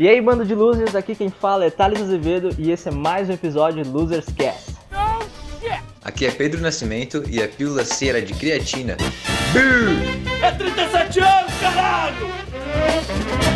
E aí, bando de losers, aqui quem fala é Thales Azevedo e esse é mais um episódio de Losers Cast. Aqui é Pedro Nascimento e a pílula cera de creatina. É 37 anos, caralho!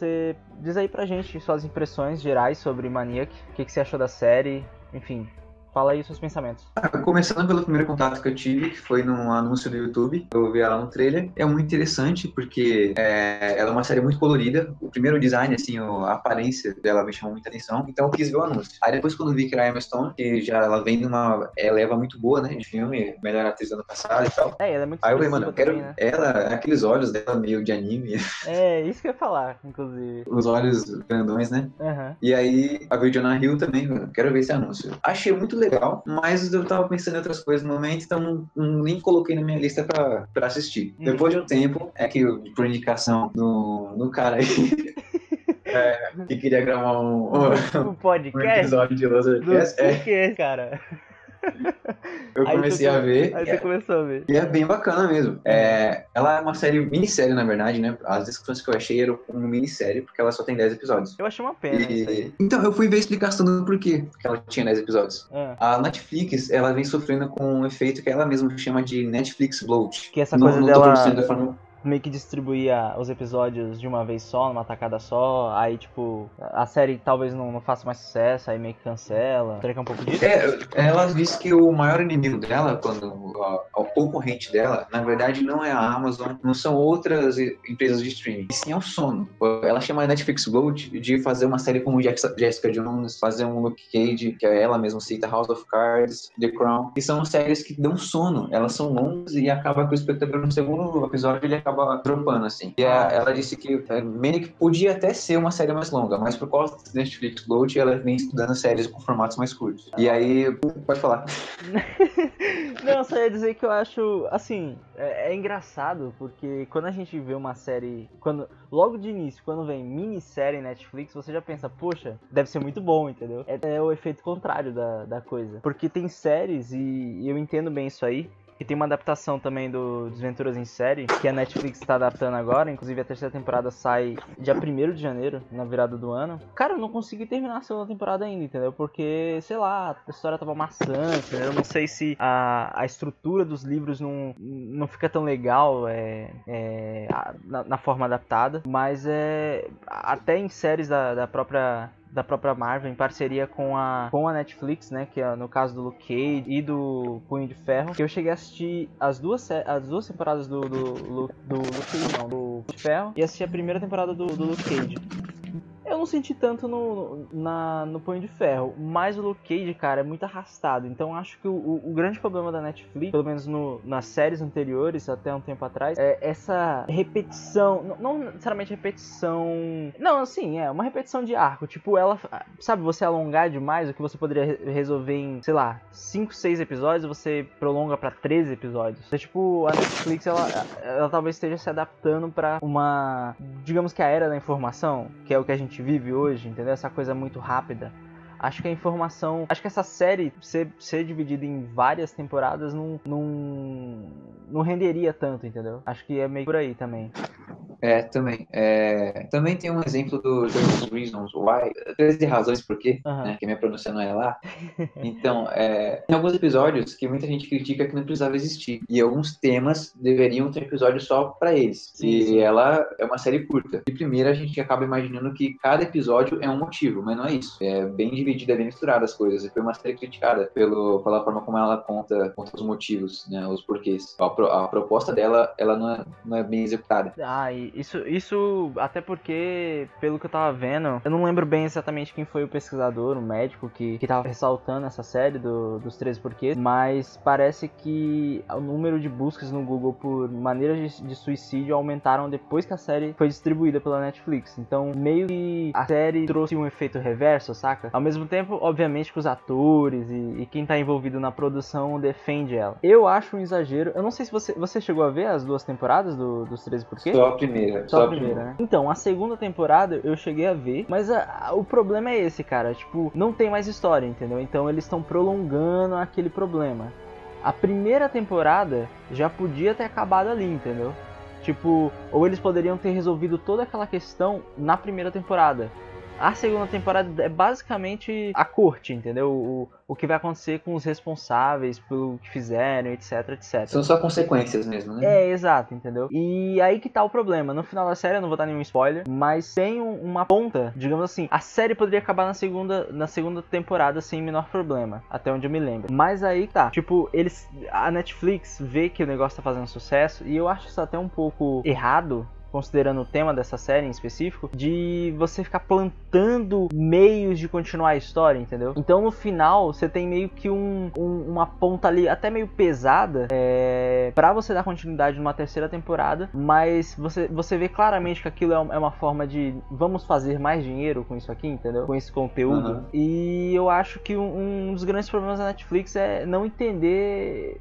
Você diz aí pra gente suas impressões gerais sobre Maniac, o que, que você achou da série, enfim, Fala aí os seus pensamentos. Ah, começando pelo primeiro contato que eu tive, que foi num anúncio do YouTube. Eu vi ela no trailer. É muito interessante porque é, ela é uma série muito colorida. O primeiro design, assim, a aparência dela me chamou muita atenção. Então eu quis ver o anúncio. Aí depois, quando vi que era a Emma Stone, que já ela vem de uma ela leva muito boa, né? De filme, melhor atriz do ano passado e tal. É, ela é muito Aí eu falei, mano, eu quero. Também, né? Ela, aqueles olhos dela meio de anime. É, isso que eu ia falar, inclusive. Os olhos grandões, né? Uhum. E aí, a Virginia Hill também, quero ver esse anúncio. Achei muito legal, mas eu tava pensando em outras coisas no momento, então nem coloquei na minha lista pra, pra assistir. Uhum. Depois de um tempo, é que por indicação do, do cara aí. é, que queria gravar um, um, podcast, um episódio de Los Angeles. É, cara. Eu comecei a ver. Aí você é, começou a ver. E é bem bacana mesmo. É, ela é uma série, minissérie, na verdade, né? As descrições que eu achei eram uma minissérie, porque ela só tem 10 episódios. Eu achei uma pena e... Então, eu fui ver a explicação do porquê que ela tinha 10 episódios. É. A Netflix, ela vem sofrendo com um efeito que ela mesma chama de Netflix bloat. Que essa coisa no, no dela meio que distribuía os episódios de uma vez só, numa tacada só, aí tipo, a série talvez não, não faça mais sucesso, aí meio que cancela. Que é um pouco disso? É, ela disse que o maior inimigo dela, quando o concorrente dela, na verdade não é a Amazon, não são outras empresas de streaming, e sim é o sono. Ela chama a Netflix Gold de fazer uma série como Jessica Jones, fazer um Luke Cage, que é ela mesma cita, House of Cards, The Crown, que são séries que dão sono, elas são longas e acaba que o espectador no segundo episódio ele acaba acaba dropando, assim. E a, ela disse que é, Manic podia até ser uma série mais longa, mas por causa do Netflix Load, ela vem estudando séries com formatos mais curtos. E aí, pode falar. Não, só ia dizer que eu acho, assim, é, é, engraçado, porque quando a gente vê uma série, quando logo de início, quando vem minissérie Netflix, você já pensa, poxa, deve ser muito bom, entendeu? É, é o efeito contrário da, da coisa. Porque tem séries, e eu entendo bem isso aí, e tem uma adaptação também do Desventuras em Série, que a Netflix está adaptando agora. Inclusive a terceira temporada sai dia 1 de janeiro, na virada do ano. Cara, eu não consegui terminar a segunda temporada ainda, entendeu? Porque, sei lá, a história tava maçante? Eu não sei se a, a estrutura dos livros não, não fica tão legal é, é na, na, forma adaptada. Mas é. Até em séries da, da própria da própria Marvel em parceria com a, com a Netflix, né? Que é no caso do Luke Cage e do Punho de Ferro. Que eu cheguei a assistir as duas, as duas temporadas do, do, do, do Luke Cage, não, do Punho de Ferro. E assisti a primeira temporada do, do Luke Cage. Eu não senti tanto no, na, no Punho de Ferro, mas o Luke Cage, cara, é muito arrastado. Então acho que o, o, o grande problema da Netflix, pelo menos no, nas séries anteriores, até um tempo atrás, é essa repetição. Não, não necessariamente repetição. Não, assim, é uma repetição de arco. Tipo, ela. Sabe, você alongar demais o que você poderia resolver em, sei lá, 5, 6 episódios, você prolonga para 13 episódios. Então, tipo, a Netflix, ela, ela talvez esteja se adaptando para uma. Digamos que a era da informação, que é o que a gente vive hoje, entendeu? Essa coisa muito rápida. Acho que a informação. Acho que essa série ser, ser dividida em várias temporadas não, não, não renderia tanto, entendeu? Acho que é meio por aí também. É, também. É, também tem um exemplo do 13 Reasons Why, 13 razões por quê, uhum. né, que minha pronúncia não é lá. Então, é, tem alguns episódios que muita gente critica que não precisava existir. E alguns temas deveriam ter episódio só para eles. Sim, e sim. ela é uma série curta. De primeira, a gente acaba imaginando que cada episódio é um motivo, mas não é isso. É bem dividida, bem misturada as coisas. E foi uma série criticada pelo, pela forma como ela conta, conta os motivos, né, os porquês. A, a proposta dela, ela não é, não é bem executada. Ah, isso, isso até porque, pelo que eu tava vendo, eu não lembro bem exatamente quem foi o pesquisador, o médico que, que tava ressaltando essa série do, dos 13 porquês, mas parece que o número de buscas no Google por maneiras de, de suicídio aumentaram depois que a série foi distribuída pela Netflix. Então, meio que a série trouxe um efeito reverso, saca? Ao mesmo tempo, obviamente, que os atores e, e quem tá envolvido na produção defende ela. Eu acho um exagero. Eu não sei se você, você chegou a ver as duas temporadas do, dos 13 porquês. Só a primeira primeira. Só, a primeira, né? Então, a segunda temporada eu cheguei a ver, mas a, a, o problema é esse, cara. Tipo, não tem mais história, entendeu? Então eles estão prolongando aquele problema. A primeira temporada já podia ter acabado ali, entendeu? Tipo, ou eles poderiam ter resolvido toda aquela questão na primeira temporada. A segunda temporada é basicamente a corte, entendeu? O, o que vai acontecer com os responsáveis pelo que fizeram, etc, etc. São só consequências mesmo, né? É, exato, entendeu? E aí que tá o problema. No final da série, eu não vou dar nenhum spoiler, mas tem um, uma ponta, digamos assim, a série poderia acabar na segunda, na segunda temporada sem menor problema, até onde eu me lembro. Mas aí tá, tipo, eles a Netflix vê que o negócio tá fazendo sucesso e eu acho isso até um pouco errado, considerando o tema dessa série em específico, de você ficar plantando meios de continuar a história, entendeu? Então no final você tem meio que um, um, uma ponta ali até meio pesada é, para você dar continuidade numa terceira temporada, mas você, você vê claramente que aquilo é, é uma forma de vamos fazer mais dinheiro com isso aqui, entendeu? Com esse conteúdo. Uhum. E eu acho que um, um dos grandes problemas da Netflix é não entender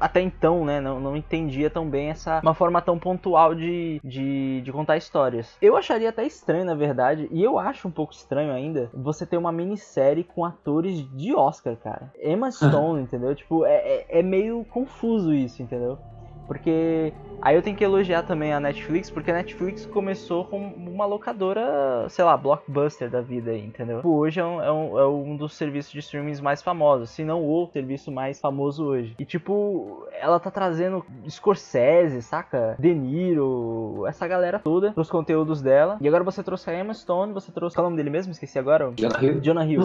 até então, né, não, não entendia tão bem essa uma forma tão pontual de, de, de, contar histórias. Eu acharia até estranho, na verdade, e eu acho um pouco estranho ainda, você ter uma minissérie com atores de Oscar, cara. Emma Stone, entendeu? Tipo, é, é, é meio confuso isso, entendeu? Porque aí eu tenho que elogiar também a Netflix, porque a Netflix começou com uma locadora, sei lá, blockbuster da vida aí, entendeu? Tipo, hoje é um, é um, é um dos serviços de streaming mais famosos, se não o serviço mais famoso hoje. E tipo, ela tá trazendo Scorsese, saca? De Niro, essa galera toda pros conteúdos dela. E agora você trouxe a Emma Stone, você trouxe. Qual é o nome dele mesmo? Esqueci agora. Jonah Hill. Jonah Hill.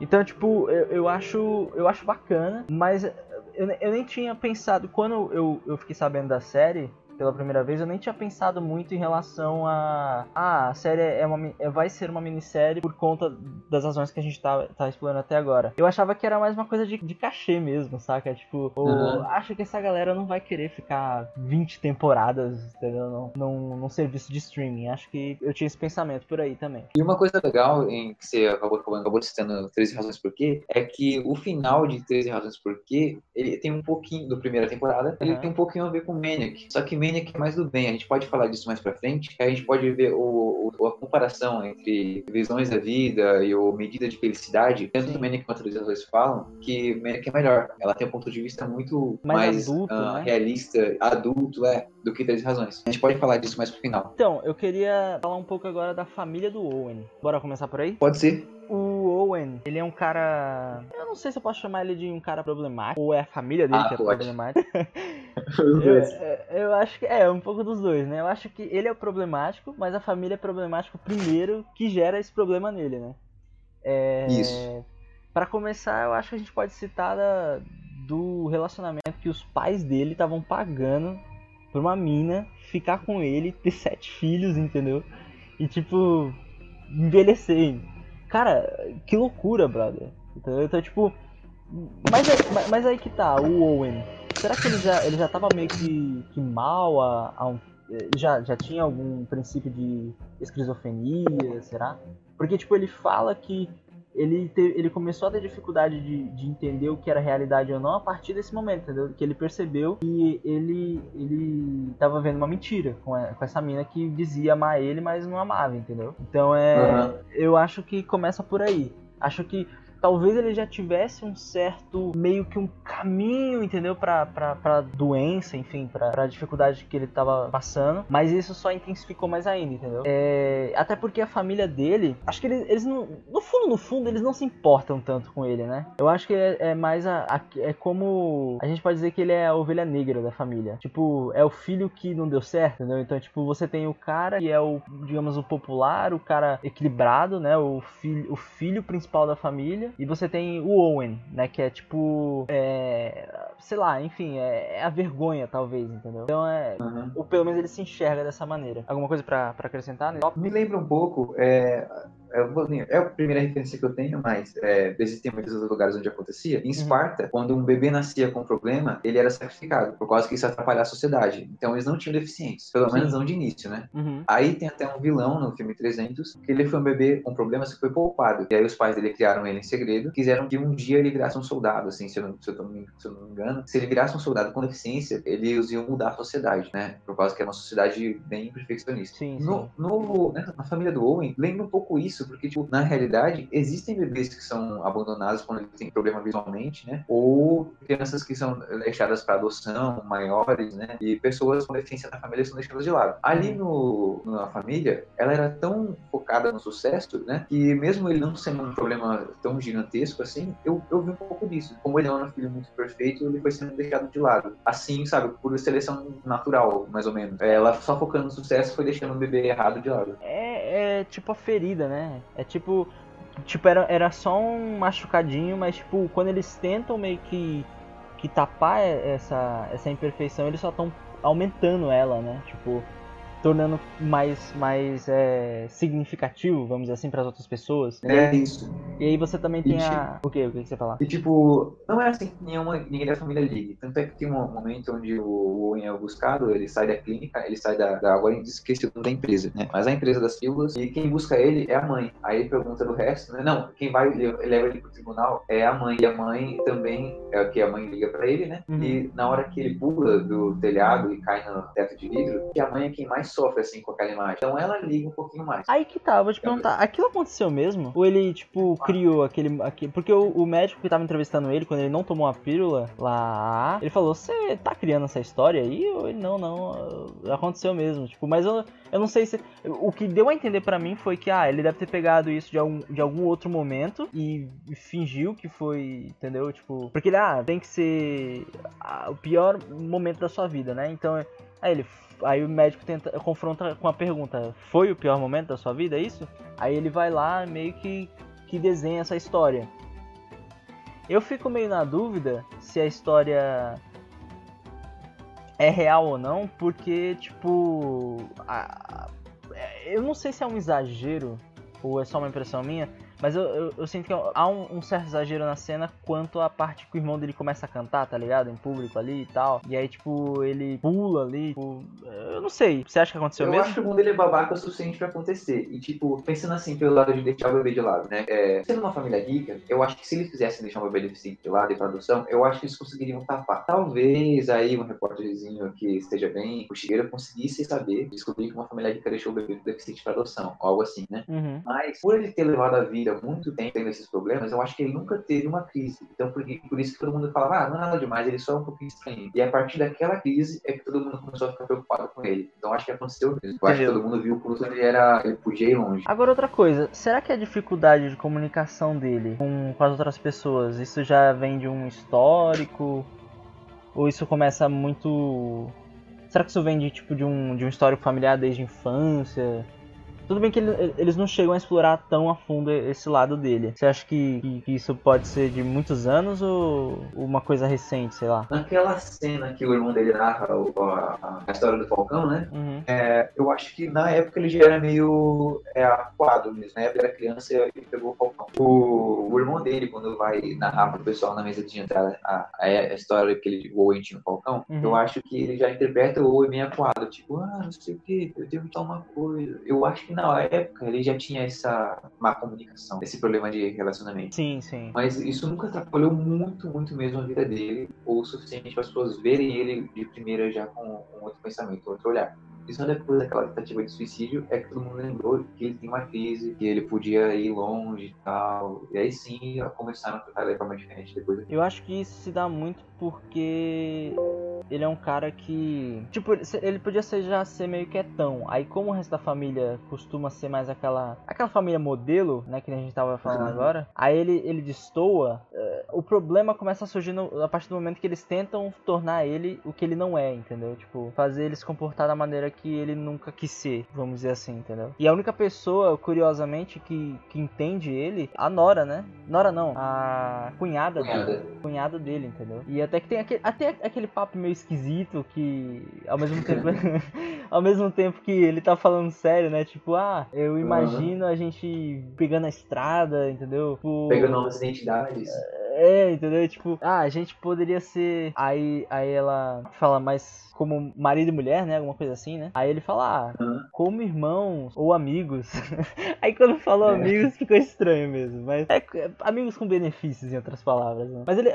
Então, tipo, eu, eu, acho eu acho bacana, mas eu, eu nem tinha pensado, quando eu, eu fiquei sabendo da série, pela primeira vez, eu nem tinha pensado muito em relação a. Ah, a série é uma, é, vai ser uma minissérie por conta das razões que a gente tá, tá explorando até agora. Eu achava que era mais uma coisa de, de cachê mesmo, saca? Tipo, uhum. acho que essa galera não vai querer ficar 20 temporadas, entendeu? Num, num, num, serviço de streaming. Acho que eu tinha esse pensamento por aí também. E uma coisa legal em que você acabou, acabou, acabou citando 13 Razões Por Quê, é que o final de 13 Razões Por Quê, ele tem um pouquinho, do primeira temporada, ele uhum. tem um pouquinho a ver com Maniac. Só que Maniac Maniac é mais do bem. A gente pode falar disso mais pra frente, que a gente pode ver o, o, a comparação entre visões da vida e o medida de felicidade. Tanto do Maniac quanto dos dois falam que é melhor. Ela tem um ponto de vista muito mais, mais adulto, uh, né? realista, adulto, é, do que Três Razões. A gente pode falar disso mais pro final. Então, eu queria falar um pouco agora da família do Owen. Bora começar por aí? Pode ser o Ele é um cara. Eu não sei se eu posso chamar ele de um cara problemático, ou é a família dele ah, que é pode. problemática. eu, é, eu, acho que é, um pouco dos dois, né? Eu acho que ele é o problemático, mas a família é problemática primeiro, que gera esse problema nele, né? É, Isso. Para começar, eu acho que a gente pode citar da, do relacionamento que os pais dele estavam pagando pra uma mina ficar com ele, ter sete filhos, entendeu? E tipo, envelhecer Cara, que loucura, brother. Então, então tipo. Mas, aí, mas aí que tá, o Owen. Será que ele já, ele já tava meio que, que mal a, a um, já, já tinha algum princípio de esquizofrenia, será? Porque, tipo, ele fala que ele, te, ele começou a ter dificuldade de, de entender o que era realidade ou não a partir desse momento, entendeu? Que ele percebeu que ele, ele tava vendo uma mentira com, a, com essa mina que dizia amar ele, mas não amava, entendeu? Então é. Uhum. Eu acho que começa por aí. Acho que talvez ele já tivesse um certo meio que um caminho, entendeu? Pra, pra, pra doença, enfim, pra, pra dificuldade que ele tava passando. Mas isso só intensificou mais ainda, entendeu? É, até porque a família dele, acho que eles, eles não. No fundo, no fundo, eles não se importam tanto com ele, né? Eu acho que é, é mais a, a, É como. A gente pode dizer que ele é a ovelha negra da família. Tipo, é o filho que não deu certo, entendeu? Então, tipo, você tem o cara que é o, digamos, o popular, o cara equilibrado, né? O filho, o filho principal da família e você tem o Owen, né? Que é tipo. É, sei lá, enfim, é, é, a vergonha, talvez, entendeu? Então é. Uhum. Ou pelo menos ele se enxerga dessa maneira. Alguma coisa para acrescentar? Né? Me lembra um pouco. É, é, é a primeira referência que eu tenho, mas é, existem muitos outros lugares onde acontecia. Em uhum. Esparta, uhum. quando um bebê nascia com problema, ele era sacrificado, por causa que isso atrapalhar a sociedade. Então eles não tinham deficientes, pelo menos não de início, né? Uhum. Aí tem até um vilão no filme 300, que ele foi um bebê com problemas que foi poupado. E aí os pais dele criaram ele em segredo, quiseram que um dia ele virasse um soldado, assim, se eu não, se eu não, se eu não me engano. Se ele virasse um soldado com deficiência, eles iam mudar a sociedade, né? Por causa que é uma sociedade bem perfeccionista. Sim, sim. No, no, né, na família do Owen, lembra um pouco isso, porque, tipo, na realidade, existem bebês que são abandonados quando eles têm problema visualmente, né? Ou crianças que são deixadas para adoção, maiores, né? E pessoas com deficiência na família são deixadas de lado. Ali no, na família, ela era tão focada no sucesso, né? Que mesmo ele não sendo um problema tão gigantesco assim, eu, eu vi um pouco disso. Como ele é um filho muito perfeito, ele foi sendo deixado de lado. Assim, sabe? Por seleção natural, mais ou menos. Ela só focando no sucesso foi deixando o bebê errado de lado. É, é tipo a ferida, né? É tipo. Tipo, era, era só um machucadinho, mas tipo, quando eles tentam meio que, que tapar essa, essa imperfeição, eles só estão aumentando ela, né? Tipo, tornando mais, mais é, significativo, vamos dizer assim, para as outras pessoas. É isso. E aí você também tem e, a. O quê? O que você falar? E tipo, não é assim que nenhuma, ninguém da família ligue. Tanto é que tem um momento onde o Owen é buscado, ele sai da clínica, ele sai da. da agora esqueci da empresa, né? Mas a empresa das pílulas, e quem busca ele é a mãe. Aí ele pergunta do resto, né? Não, quem vai leva ele pro tribunal é a mãe. E a mãe também, é o que a mãe liga para ele, né? Uhum. E na hora que ele pula do telhado e cai no teto de vidro, que a mãe é quem mais sofre, assim, com aquela imagem. Então ela liga um pouquinho mais. Aí que tá, vou te perguntar, aquilo aconteceu mesmo? Ou ele, tipo, ah. criou aquele, aquele... Porque o, o, médico que tava entrevistando ele, quando ele não tomou a pílula lá, ele falou, você tá criando essa história aí? Ou ele, não, não, aconteceu mesmo. Tipo, mas eu, eu não sei se... O que deu a entender para mim foi que, ah, ele deve ter pegado isso de algum, de algum outro momento e, e fingiu que foi, entendeu? Tipo, porque ele, ah, tem que ser o pior momento da sua vida, né? Então, aí ele aí o médico tenta confronta com a pergunta: "Foi o pior momento da sua vida, é isso?" Aí ele vai lá meio que que desenha essa história. Eu fico meio na dúvida se a história é real ou não, porque tipo, a, eu não sei se é um exagero ou é só uma impressão minha, mas eu, eu, eu, sinto que há um, um, certo exagero na cena quanto a parte que o irmão dele começa a cantar, tá ligado? Em público ali e tal. E aí, tipo, ele pula ali. Tipo, eu não sei. Você acha que aconteceu eu mesmo? Eu acho que o irmão dele é babaca o suficiente pra acontecer. E, tipo, pensando assim pelo lado de deixar o bebê de lado, né? É, sendo uma família rica, eu acho que se eles fizessem deixar o bebê deficiente de lado e tradução, eu acho que eles conseguiriam tapar. Talvez aí um repórterzinho que esteja bem, o Shigeru conseguisse saber, descobrir que uma família rica deixou o bebê deficiente de adoção, algo assim, né? Uhum. Mas, por ele ter levado a vida muito tempo tendo esses problemas, eu acho que ele nunca teve uma crise. Então, por, por isso que todo mundo falava, ah, não é nada demais, ele só é um pouquinho estranho. E a partir daquela crise é que todo mundo começou a ficar preocupado com ele. Então, acho que aconteceu mesmo. Eu acho que todo mundo viu o quanto ele era, ele podia ir longe. Agora, outra coisa, será que a dificuldade de comunicação dele com, com as outras pessoas, isso já vem de um histórico? Ou isso começa muito Será que isso vem de tipo de um, de um histórico familiar desde a infância? Tudo bem que ele, eles não chegam a explorar tão a fundo esse lado dele. Você acha que, que, que, isso pode ser de muitos anos ou uma coisa recente, sei lá? Naquela cena que o irmão dele narra a, a história do Falcão, né? Uhum. É, eu acho que na época ele já era meio é, acuado mesmo. Na época era criança e pegou o Falcão. O, o, irmão dele, quando vai narrar pro pessoal na mesa de entrada a, a, a história que ele, o Owen tinha no Falcão, uhum. eu acho que ele já interpreta o Owen meio acuado. Tipo, ah, não sei o que, eu devo tal uma coisa. Eu acho que na época ele já tinha essa má comunicação, esse problema de relacionamento. Sim, sim. Mas isso nunca atrapalhou muito, muito mesmo a vida dele, ou o suficiente para as pessoas verem ele de primeira já com, com outro pensamento, outro olhar. Isso depois daquela tentativa de suicídio é que todo mundo lembrou que ele tem uma crise, que ele podia ir longe e tal. E aí sim começaram a tratar ele de forma diferente depois. Eu acho que isso se dá muito porque ele é um cara que. Tipo, ele podia ser, já ser meio quietão. Aí, como o resto da família costuma ser mais aquela. aquela família modelo, né? Que a gente tava falando uhum. agora. Aí ele, ele destoa. Uh, o problema começa a surgir no, a partir do momento que eles tentam tornar ele o que ele não é, entendeu? Tipo, fazer ele se comportar da maneira que ele nunca quis ser, vamos dizer assim, entendeu? E a única pessoa, curiosamente, que, que entende ele, a Nora, né? Nora não, a cunhada, cunhada. Dele, cunhada dele, entendeu? E até que tem aquele, até aquele papo meio meio esquisito, que ao mesmo tempo. ao mesmo tempo que ele tá falando sério, né? Tipo, ah, eu imagino uhum. a gente pegando a estrada, entendeu? Tipo, pegando novas identidades. É, entendeu? Tipo, ah, a gente poderia ser. Aí, aí ela fala, mas como marido e mulher, né? Alguma coisa assim, né? Aí ele fala, ah, uhum. como irmãos ou amigos. Aí quando falou é. amigos ficou estranho mesmo. Mas é, é, amigos com benefícios, em outras palavras, né? Mas ele,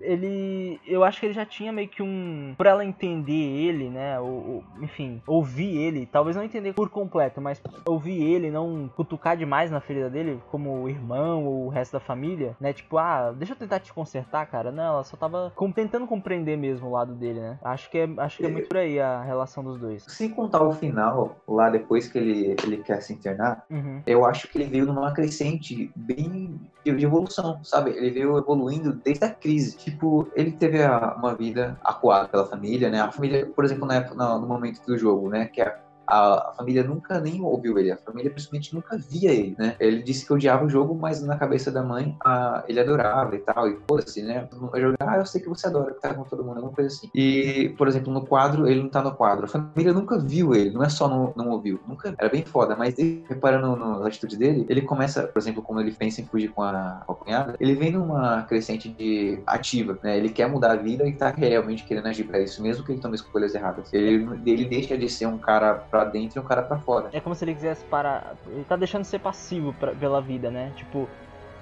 ele. Eu acho que ele já tinha meio que um. Por ela entender ele, né? Ou, ou, enfim, ouvir ele. Talvez não entender por completo, mas ouvir ele, não cutucar demais na ferida dele, como irmão ou o resto da família, né? Tipo, ah, deixa eu tentar te consertar, cara. Não, ela só tava tentando compreender mesmo o lado dele, né? Acho que é. Acho que é muito por aí a relação dos dois. Sem contar o final, lá depois que ele, ele quer se internar, uhum. eu acho que ele veio numa crescente bem de, de, evolução, sabe? Ele veio evoluindo desde a crise. Tipo, ele teve a, uma vida acuada pela família, né? A família, por exemplo, na época, no, no momento do jogo, né? Que é a, família nunca nem ouviu ele, a família principalmente nunca via ele, né? Ele disse que odiava o jogo, mas na cabeça da mãe a, ele adorava e tal, e pô, assim, né? Jogar, ah, eu sei que você adora, tá com todo mundo, alguma coisa assim. E, por exemplo, no quadro, ele não tá no quadro. A família nunca viu ele, não é só não, não ouviu, nunca, era bem foda, mas ele, reparando na atitude dele, ele começa, por exemplo, como ele pensa em fugir com a, com a cunhada, ele vem numa crescente de ativa, né? Ele quer mudar a vida e tá realmente querendo agir pra isso, mesmo que ele tome escolhas erradas. Ele, ele deixa de ser um cara pra dentro e um cara pra fora. É como se ele quisesse parar. Ele tá deixando de ser passivo pra, pela vida, né? Tipo.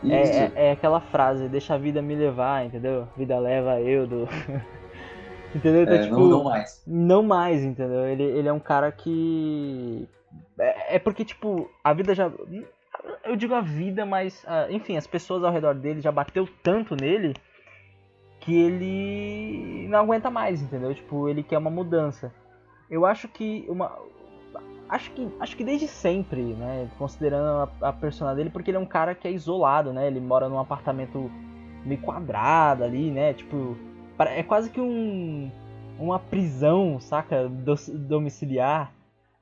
É, é, é, aquela frase, deixa a vida me levar, entendeu? Vida leva eu do. entendeu? Então, é, tipo, não, não mais. Não mais, entendeu? Ele, ele é um cara que. É, é porque, tipo, a vida já. Eu digo a vida, mas. Uh, enfim, as pessoas ao redor dele já bateu tanto nele que ele não aguenta mais, entendeu? Tipo, ele quer uma mudança. Eu acho que uma, acho que acho que desde sempre, né, considerando a, a persona dele, porque ele é um cara que é isolado, né? Ele mora num apartamento meio quadrado ali, né? Tipo, é quase que um uma prisão, saca, domiciliar,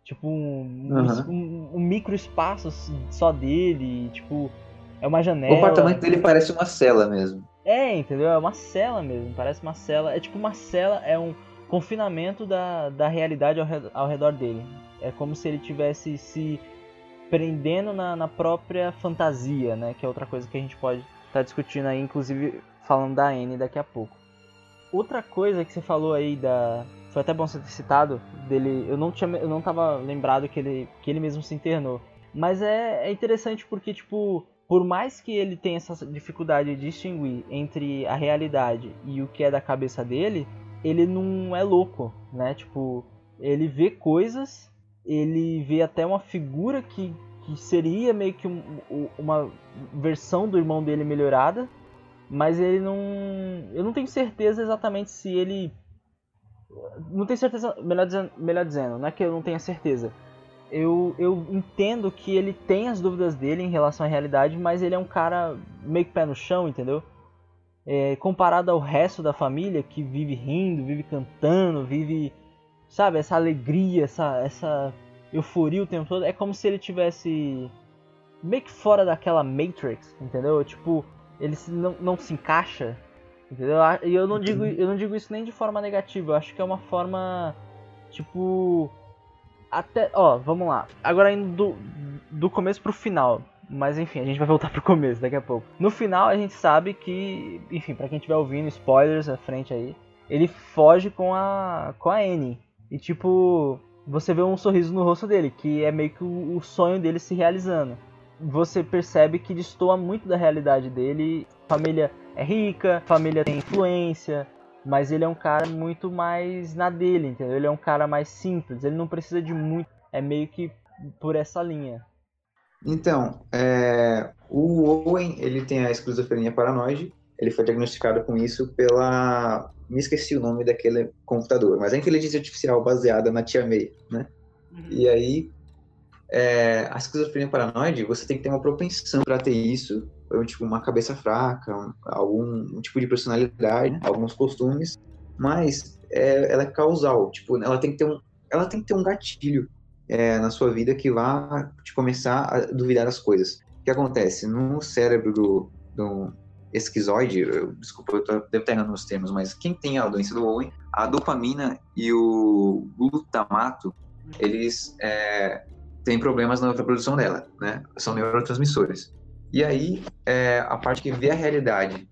tipo um, uhum. um, um micro espaço só dele, tipo, é uma janela. O apartamento dele parece uma cela mesmo. É, entendeu? É uma cela mesmo, parece uma cela. É tipo uma cela, é um confinamento da, da realidade ao redor, ao redor dele. É como se ele tivesse se prendendo na, na própria fantasia, né? Que é outra coisa que a gente pode estar tá discutindo aí, inclusive falando da Anne daqui a pouco. Outra coisa que você falou aí da. Foi até bom você ter citado dele. Eu não tinha. Eu não tava lembrado que ele, que ele mesmo se internou. Mas é, é interessante porque, tipo, por mais que ele tenha essa dificuldade de distinguir entre a realidade e o que é da cabeça dele, ele não é louco, né? Tipo, ele vê coisas, ele vê até uma figura que, que seria meio que um, uma versão do irmão dele melhorada, mas ele não. Eu não tenho certeza exatamente se ele. Não tenho certeza, melhor dizendo, melhor dizendo, não é que eu não tenha certeza. Eu, eu entendo que ele tem as dúvidas dele em relação à realidade, mas ele é um cara meio que pé no chão, entendeu? é, comparado ao resto da família que vive rindo, vive cantando, vive, sabe, essa alegria, essa, essa euforia o tempo todo, é como se ele tivesse meio que fora daquela Matrix, entendeu? Tipo, ele não, não se encaixa, entendeu? E eu não digo, eu não digo isso nem de forma negativa, eu acho que é uma forma, tipo, até, ó, vamos lá. Agora indo do, do começo pro final. Mas enfim, a gente vai voltar pro começo daqui a pouco. No final a gente sabe que, enfim, para quem estiver ouvindo, spoilers à frente aí, ele foge com a com a Annie. E tipo, você vê um sorriso no rosto dele, que é meio que o, sonho dele se realizando. Você percebe que destoa muito da realidade dele. Família é rica, família tem influência, mas ele é um cara muito mais na dele, entendeu? Ele é um cara mais simples, ele não precisa de muito, é meio que por essa linha. Então, é, o Owen, ele tem a esquizofrenia paranoide, ele foi diagnosticado com isso pela... Me esqueci o nome daquele computador, mas é inteligência artificial baseada na Tia May, né? Uhum. E aí, é, a esquizofrenia paranoide, você tem que ter uma propensão para ter isso, ou, tipo, uma cabeça fraca, algum um tipo de personalidade, né? alguns costumes, mas é, ela é causal, tipo, ela tem que ter um, ela tem que ter um gatilho é, na sua vida que vá te começar a duvidar das coisas. O que acontece? No cérebro do, do, esquizoide, eu, desculpa, eu tô, devo estar errando nos termos, mas quem tem a doença do Owen, a dopamina e o glutamato, eles é, têm problemas na reprodução dela, né? São neurotransmissores. E aí, é, a parte que vê a realidade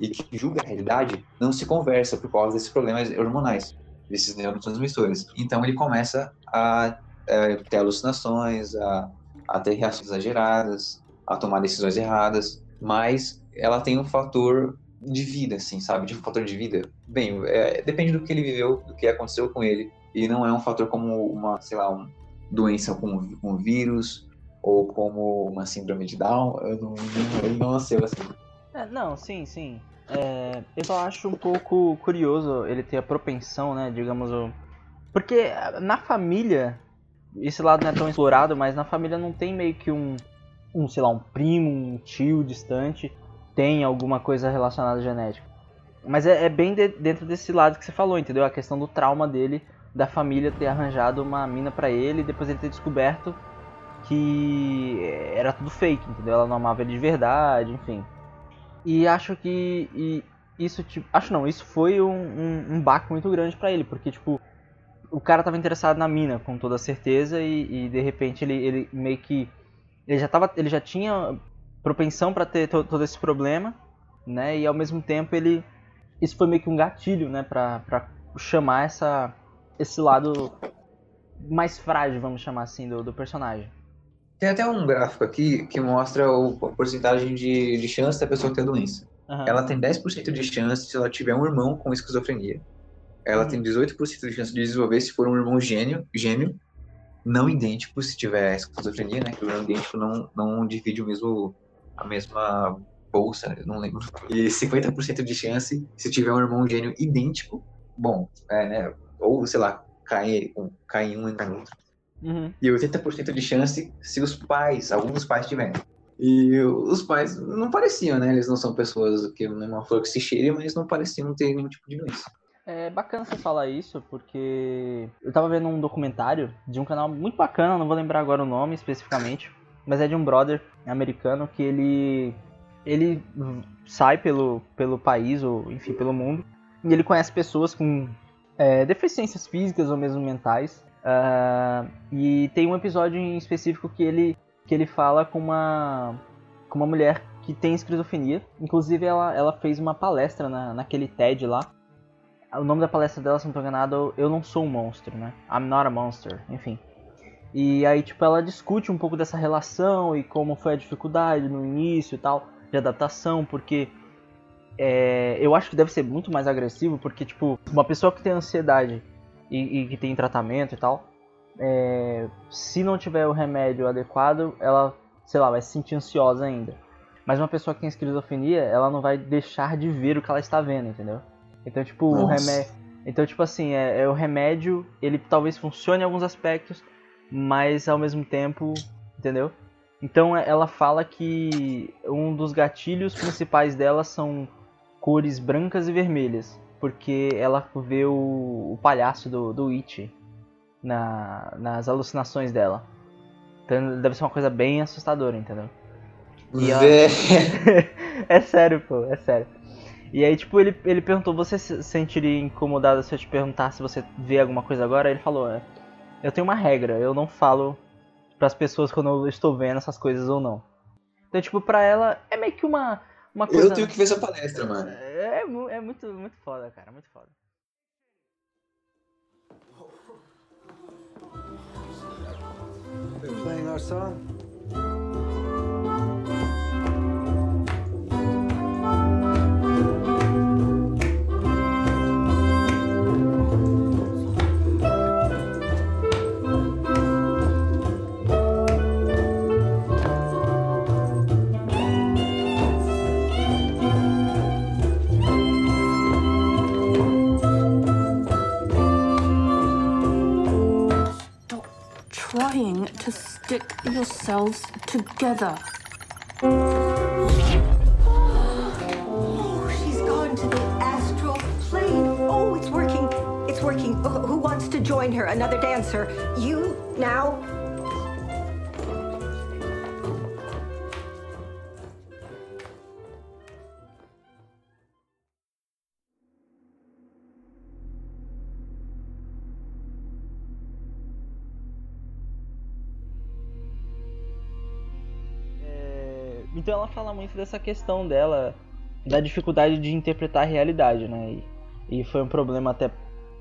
e que julga a realidade não se conversa por causa desses problemas hormonais, desses neurotransmissores. Então ele começa a, a ter alucinações, a, a ter reações exageradas, a tomar decisões erradas, mas ela tem um fator de vida, assim, sabe? De um fator de vida. Bem, é, depende do que ele viveu, do que aconteceu com ele, e não é um fator como uma, sei lá, uma doença com um vírus ou como uma síndrome de Down. Eu não, ele não nasceu assim. É, não, sim, sim. É, eu só acho um pouco curioso ele ter a propensão, né, digamos, o... porque na família, esse lado não é tão explorado, mas na família não tem meio que um, um sei lá, um primo, um tio distante, tem alguma coisa relacionada à genética. Mas é, é bem de, dentro desse lado que você falou, entendeu? A questão do trauma dele, da família ter arranjado uma mina para ele, e depois ele ter descoberto que era tudo fake, entendeu? Ela não amava ele de verdade, enfim. E acho que e isso, tipo, acho não, isso foi um, um, um baque muito grande para ele, porque, tipo, o cara tava interessado na mina, com toda certeza, e, e de repente ele, ele meio que, ele já, tava, ele já tinha propensão para ter to, todo esse problema, né, e ao mesmo tempo ele, isso foi meio que um gatilho, né, pra, pra chamar essa, esse lado mais frágil, vamos chamar assim, do, do personagem. Tem até um gráfico aqui que mostra o, a porcentagem de, de chance da pessoa ter a doença. Uhum. Ela tem 10% de chance se ela tiver um irmão com esquizofrenia. Ela uhum. tem 18% de chance de desenvolver se for um irmão gênio, gêmeo, não idêntico se tiver esquizofrenia, né? Que o irmão idêntico não, não divide o mesmo, a mesma bolsa, não lembro. E 50% de chance se tiver um irmão gênio idêntico, bom, é, né? Ou, sei lá, cai, cai em um e entrar no outro. Uhum. E 80% de chance se os pais, alguns pais tiverem. E os pais não pareciam, né? Eles não são pessoas que não é uma flor que se cheire, mas não pareciam ter nenhum tipo de doença. É bacana você falar isso, porque eu tava vendo um documentário de um canal muito bacana, não vou lembrar agora o nome especificamente, mas é de um brother americano que ele ele sai pelo, pelo país, ou enfim, pelo mundo, e ele conhece pessoas com é, deficiências físicas ou mesmo mentais, Uh, e tem um episódio em específico que ele, que ele fala com uma, com uma mulher que tem esquizofrenia. Inclusive, ela, ela fez uma palestra na, naquele TED lá. O nome da palestra dela, se não estou enganado, Eu Não Sou um Monstro, né? I'm Not a Monster, enfim. E aí, tipo, ela discute um pouco dessa relação e como foi a dificuldade no início e tal, de adaptação, porque é, eu acho que deve ser muito mais agressivo, porque, tipo, uma pessoa que tem ansiedade e, e que tem tratamento e tal, é, se não tiver o remédio adequado, ela, sei lá, vai se sentir ansiosa ainda. Mas uma pessoa que tem esquizofrenia, ela não vai deixar de ver o que ela está vendo, entendeu? Então, tipo, Nossa. o remédio. Então, tipo assim, é, é, o remédio, ele talvez funcione em alguns aspectos, mas ao mesmo tempo, entendeu? Então é, ela fala que um dos gatilhos principais dela são cores brancas e vermelhas porque ela vê o, o palhaço do, do It na, nas alucinações dela. Então deve ser uma coisa bem assustadora, entendeu? E ela... é sério, pô, é sério. E aí, tipo, ele, ele perguntou, você se sentiria incomodado se eu te perguntar se você vê alguma coisa agora? Ele falou, é, eu tenho uma regra, eu não falo para as pessoas quando eu estou vendo essas coisas ou não. Então, tipo, pra ela é meio que uma uma coisa... Eu tenho que ver essa palestra, mano. É, é, é muito, muito foda, cara, muito foda. Playing our song? Trying to stick yourselves together. Oh, she's gone to the astral plane. Oh, it's working. It's working. Who wants to join her? Another dancer. You now. Então ela fala muito dessa questão dela, da dificuldade de interpretar a realidade, né? E, e foi um problema até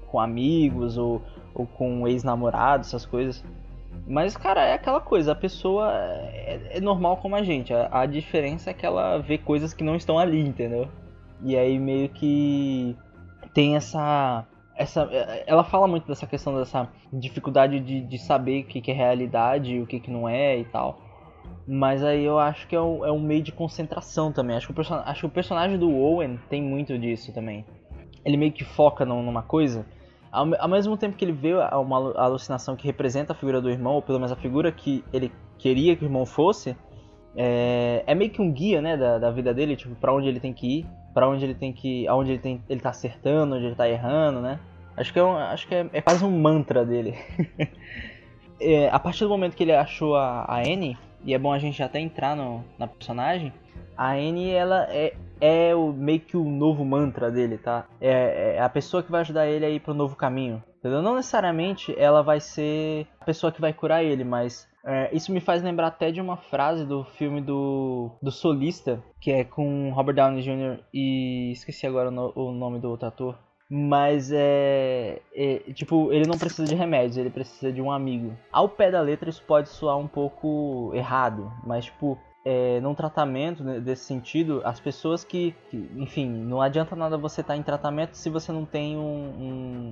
com amigos ou, ou com ex-namorados, essas coisas. Mas, cara, é aquela coisa, a pessoa é, é normal como a gente. A, a, diferença é que ela vê coisas que não estão ali, entendeu? E aí meio que tem essa. essa ela fala muito dessa questão dessa dificuldade de, de saber o que, que é realidade e o que, que não é e tal. Mas aí eu acho que é um, é um meio de concentração também. Acho que, o acho que o personagem do Owen tem muito disso também. Ele meio que foca numa coisa ao, ao mesmo tempo que ele vê uma alucinação que representa a figura do irmão, ou pelo menos a figura que ele queria que o irmão fosse, é, é meio que um guia, né, da, da vida dele, tipo, para onde ele tem que ir, para onde ele tem que, aonde ele tem, ele tá acertando, onde ele tá errando, né? Acho que é, um, acho que é, é quase um mantra dele. é, a partir do momento que ele achou a, a Annie, e é bom a gente até entrar no, na personagem, a Annie ela é, é o, meio que o novo mantra dele, tá? É, é, a pessoa que vai ajudar ele a ir pro novo caminho. Entendeu? Não necessariamente ela vai ser a pessoa que vai curar ele, mas é, isso me faz lembrar até de uma frase do filme do, do Solista, que é com Robert Downey Jr. e esqueci agora o, no, o nome do outro ator. Mas é, é, Tipo, ele não precisa de remédios, ele precisa de um amigo. Ao pé da letra, isso pode soar um pouco errado, mas, tipo, é, num tratamento né, desse sentido, as pessoas que, que, enfim, não adianta nada você estar tá em tratamento se você não tem um,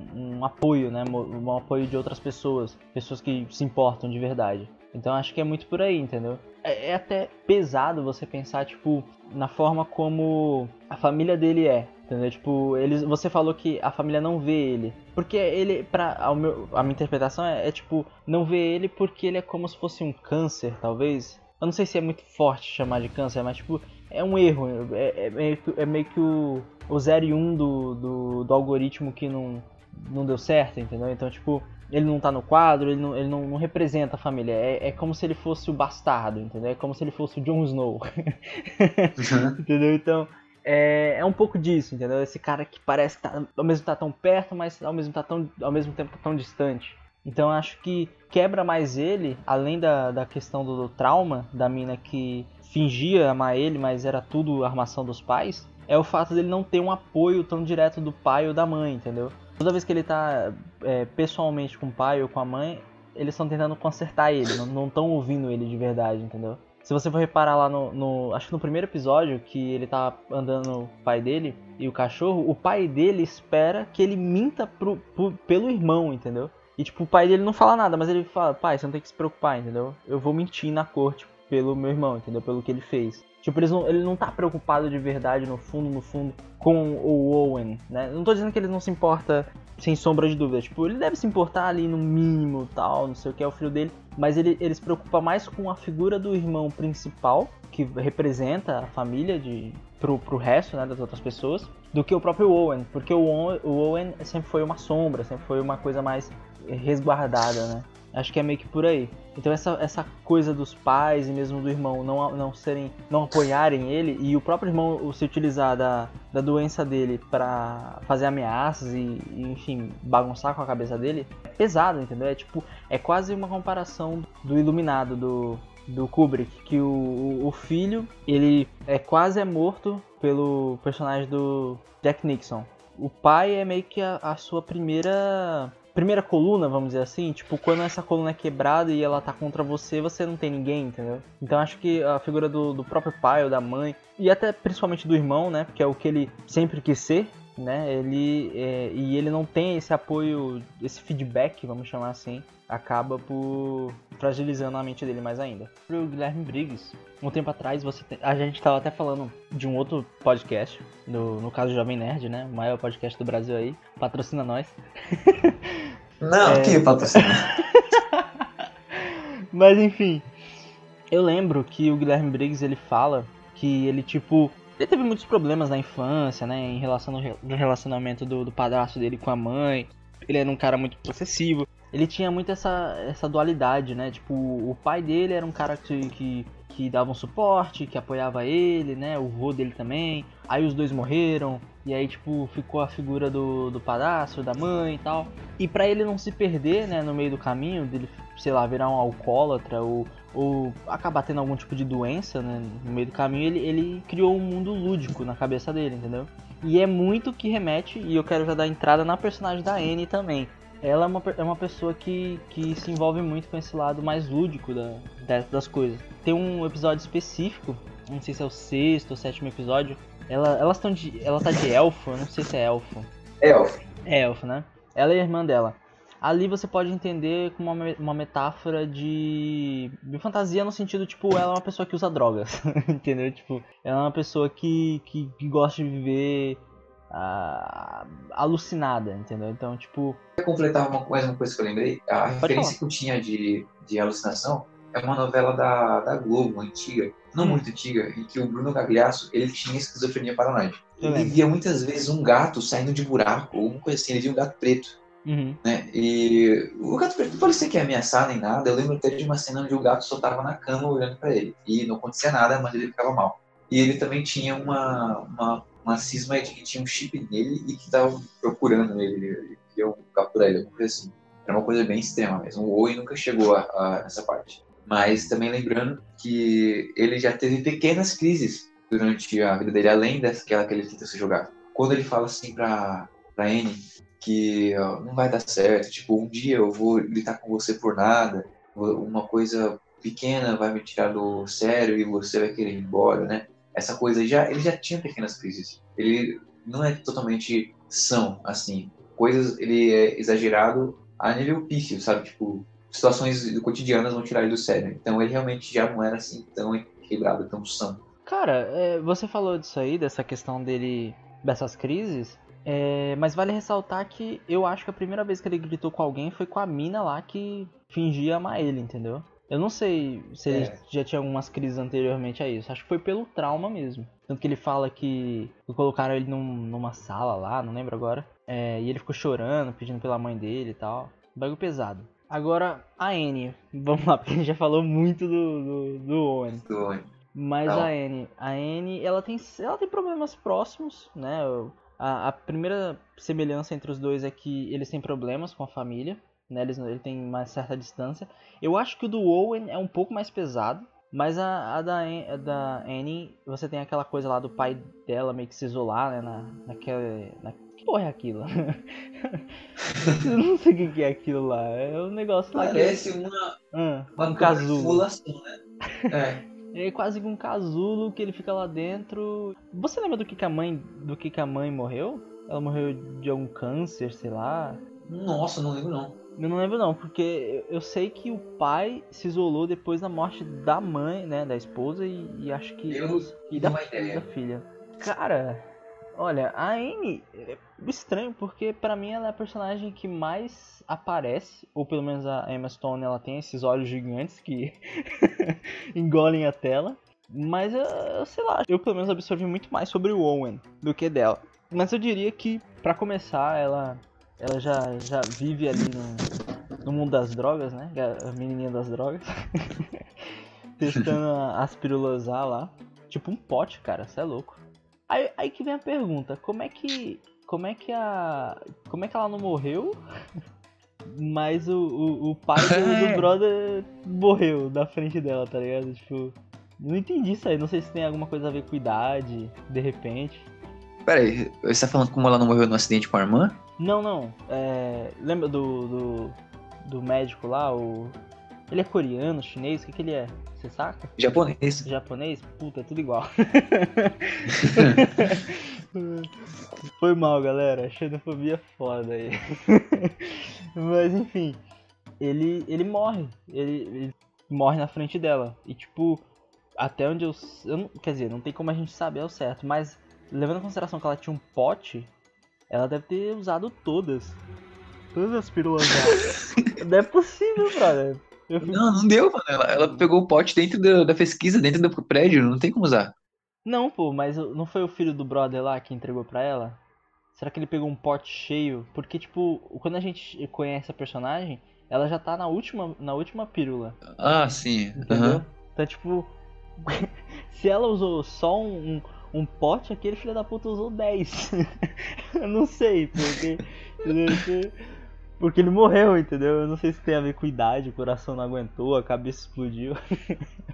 um, um apoio, né, um, um, apoio de outras pessoas, pessoas que se importam de verdade. Então acho que é muito por aí, entendeu? É, é até pesado você pensar, tipo, na forma como a família dele é, entendeu? Tipo, eles, você falou que a família não vê ele, porque ele, para a minha interpretação é, é tipo, não vê ele porque ele é como se fosse um câncer, talvez, eu não sei se é muito forte chamar de câncer, mas tipo, é um erro. É, é meio, que, é meio que o, o 0 e 1 um do, do, do, algoritmo que não, não deu certo, entendeu? Então, tipo, ele não tá no quadro, ele não, ele não, não representa a família. É, é como se ele fosse o bastardo, entendeu? É como se ele fosse o Jon Snow. Uhum. entendeu? Então, é, é um pouco disso, entendeu? Esse cara que parece tá, ao mesmo tá tão perto, mas ao mesmo, tá tão, ao mesmo tempo tá tão distante. Então acho que quebra mais ele, além da, da questão do, do trauma da mina que fingia amar ele, mas era tudo armação dos pais, é o fato dele não ter um apoio tão direto do pai ou da mãe, entendeu? Toda vez que ele tá é, pessoalmente com o pai ou com a mãe, eles estão tentando consertar ele, não estão ouvindo ele de verdade, entendeu? Se você for reparar lá no, no, Acho que no primeiro episódio, que ele tá andando o pai dele e o cachorro, o pai dele espera que ele minta pro, pro, pelo irmão, entendeu? E, tipo, o pai dele não fala nada, mas ele fala, pai, você não tem que se preocupar, entendeu? Eu vou mentir na corte pelo meu irmão, entendeu? Pelo que ele fez. Tipo, não, ele não tá preocupado de verdade, no fundo, no fundo, com o Owen, né? Não tô dizendo que ele não se importa, sem sombra de dúvida. Tipo, ele deve se importar ali no mínimo, tal, não sei o que, é o filho dele. Mas ele, ele se preocupa mais com a figura do irmão principal, que representa a família de, pro, pro resto, né, das outras pessoas, do que o próprio Owen. Porque o o Owen sempre foi uma sombra, sempre foi uma coisa mais resguardada, né? Acho que é meio que por aí. Então essa, essa coisa dos pais e mesmo do irmão não, não serem, não apoiarem ele e o próprio irmão se utilizar da, da doença dele para fazer ameaças e, e, enfim, bagunçar com a cabeça dele, é pesado, entendeu? É tipo, é quase uma comparação do Iluminado do, do Kubrick, que o, o filho, ele é quase é morto pelo personagem do Jack Nixon. O pai é meio que a, a sua primeira primeira coluna, vamos dizer assim, tipo, quando essa coluna é quebrada e ela tá contra você, você não tem ninguém, entendeu? Então acho que a figura do, do próprio pai ou da mãe, e até principalmente do irmão, né? Porque é o que ele sempre quis ser, né? Ele é, e ele não tem esse apoio, esse feedback, vamos chamar assim, acaba por fragilizando a mente dele mais ainda. O Guilherme Briggs, um tempo atrás você tem, a gente estava até falando de um outro podcast, no, no caso Jovem Nerd, né? O maior podcast do Brasil aí, patrocina nós. Não, é... que patrocina? Mas enfim, eu lembro que o Guilherme Briggs ele fala que ele tipo ele teve muitos problemas na infância, né? Em relação ao relacionamento do, do padrasto dele com a mãe. Ele era um cara muito possessivo. Ele tinha muito essa, essa dualidade, né? Tipo, o pai dele era um cara que, que, que dava um suporte, que apoiava ele, né? O vô dele também. Aí os dois morreram, e aí, tipo, ficou a figura do, do da mãe e tal. E para ele não se perder, né, no meio do caminho, dele, sei lá, virar um alcoólatra ou, ou acabar tendo algum tipo de doença, né, no meio do caminho, ele, ele criou um mundo lúdico na cabeça dele, entendeu? E é muito que remete, e eu quero já dar entrada na personagem da Anne também. Ela é uma, é uma pessoa que, que se envolve muito com esse lado mais lúdico da, das coisas. Tem um episódio específico, não sei se é o sexto ou sétimo episódio, ela, elas estão de. Ela tá de elfo, eu não sei se é elfo. Elfo. É elfo, né? Ela é a irmã dela. Ali você pode entender como uma, uma metáfora de, de fantasia no sentido, tipo, ela é uma pessoa que usa drogas, entendeu? Tipo, ela é uma pessoa que, que, que gosta de viver uh, alucinada, entendeu? Então, tipo... Pra completar uma, mais uma coisa que eu lembrei, a referência que eu tinha de, de alucinação é uma novela da, da Globo, antiga, não hum. muito antiga, em que o Bruno Gagliasso, ele tinha esquizofrenia paranoide. Ele via muitas vezes um gato saindo de buraco, ou uma coisa assim, ele via um gato preto. Uhum. Né? E o gato preto não parecia que ia ameaçar nem nada. Eu lembro até de uma cena onde o gato só tava na cama olhando para ele. E não acontecia nada, mas ele ficava mal. E ele também tinha uma, uma, uma cisma de que tinha um chip nele e que tava procurando ele. Ele queria capturar ele, alguma coisa assim. Era uma coisa bem extrema mesmo. O Owen nunca chegou a, a, parte. Mas também lembrando que ele já teve pequenas crises durante a vida dele, além daquela que ele tenta se jogar. Quando ele fala assim pra, pra Anne que ó, não vai dar certo, tipo, um dia eu vou gritar com você por nada, uma coisa pequena vai me tirar do sério e você vai querer ir embora, né? Essa coisa já, ele já tinha pequenas crises. Ele não é totalmente são, assim. Coisas, ele é exagerado a nível pífio, sabe? Tipo, situações cotidianas vão tirar ele do sério. Então ele realmente já não era assim tão equilibrado, tão são. Cara, é, você falou disso aí, dessa questão dele, dessas crises, é, mas vale ressaltar que eu acho que a primeira vez que ele gritou com alguém foi com a mina lá que fingia amar ele, entendeu? Eu não sei se ele é. já tinha algumas crises anteriormente a isso. Acho que foi pelo trauma mesmo. Tanto que ele fala que colocaram ele num, numa sala lá, não lembro agora. É, e ele ficou chorando, pedindo pela mãe dele e tal. Bagulho pesado. Agora, a Anne. Vamos lá, porque a gente já falou muito do, do, do Owen. Do. Mas não. a Anne, a Anne, ela tem, ela tem problemas próximos, né? A, a, primeira semelhança entre os dois é que eles têm problemas com a família, né? Eles, ele tem uma certa distância. Eu acho que o do Owen é um pouco mais pesado, mas a, a, da, a da Annie, você tem aquela coisa lá do pai dela meio que se isolar, né? Na, naquela, na, porra é aquilo? eu não sei o que é aquilo lá. É um negócio lá. Parece que... uma, ah, uma um casulo. Né? É. É quase que um casulo que ele fica lá dentro. Você lembra do que, que a mãe do que, que a mãe morreu? Ela morreu de algum câncer, sei lá. Nossa, não lembro não. Eu não lembro não, porque eu sei que o pai se isolou depois da morte da mãe, né, da esposa e, e acho que eu e da, da filha. Cara, Olha, a Amy é estranho porque para mim ela é a personagem que mais aparece, ou pelo menos a Emma Stone ela tem esses olhos gigantes que engolem a tela. Mas eu, sei lá, eu pelo menos absorvi muito mais sobre o Owen do que dela. Mas eu diria que para começar ela ela já, já vive ali no, no mundo das drogas, né? A menininha das drogas. Testando as pílulas A lá. Tipo um pote, cara, você é louco. Aí, aí que vem a pergunta, como é que. Como é que a. Como é que ela não morreu? Mas o, o, o pai do, do brother morreu na frente dela, tá ligado? Tipo. Não entendi isso aí, não sei se tem alguma coisa a ver com idade, de repente. Peraí, você tá falando como ela não morreu no acidente com a irmã? Não, não. É, lembra do, do, do médico lá, o. Ele é coreano, chinês, o que, que ele é? Você saca? Japonês. Japonês? Puta, é tudo igual. Foi mal, galera. Xenofobia foda aí. Mas enfim, ele, ele morre. Ele, ele, morre na frente dela. E tipo, até onde eu. eu não, quer dizer, não tem como a gente saber ao certo. Mas levando em consideração que ela tinha um pote, ela deve ter usado todas. Todas as pílulas dela. não é possível, brother. Não, não deu, mano. Ela, ela pegou o pote dentro da, da pesquisa, dentro do prédio, não tem como usar. Não, pô, mas não foi o filho do brother lá que entregou pra ela? Será que ele pegou um pote cheio? Porque, tipo, quando a gente conhece a personagem, ela já tá na última, na última pílula. Ah, sim. Entendeu? Uhum. Então, tipo, se ela usou só um, um pote, aquele filho da puta usou 10. eu não sei, porque. Porque ele morreu, entendeu? Eu não sei se tem a ver com idade, o coração não aguentou, a cabeça explodiu.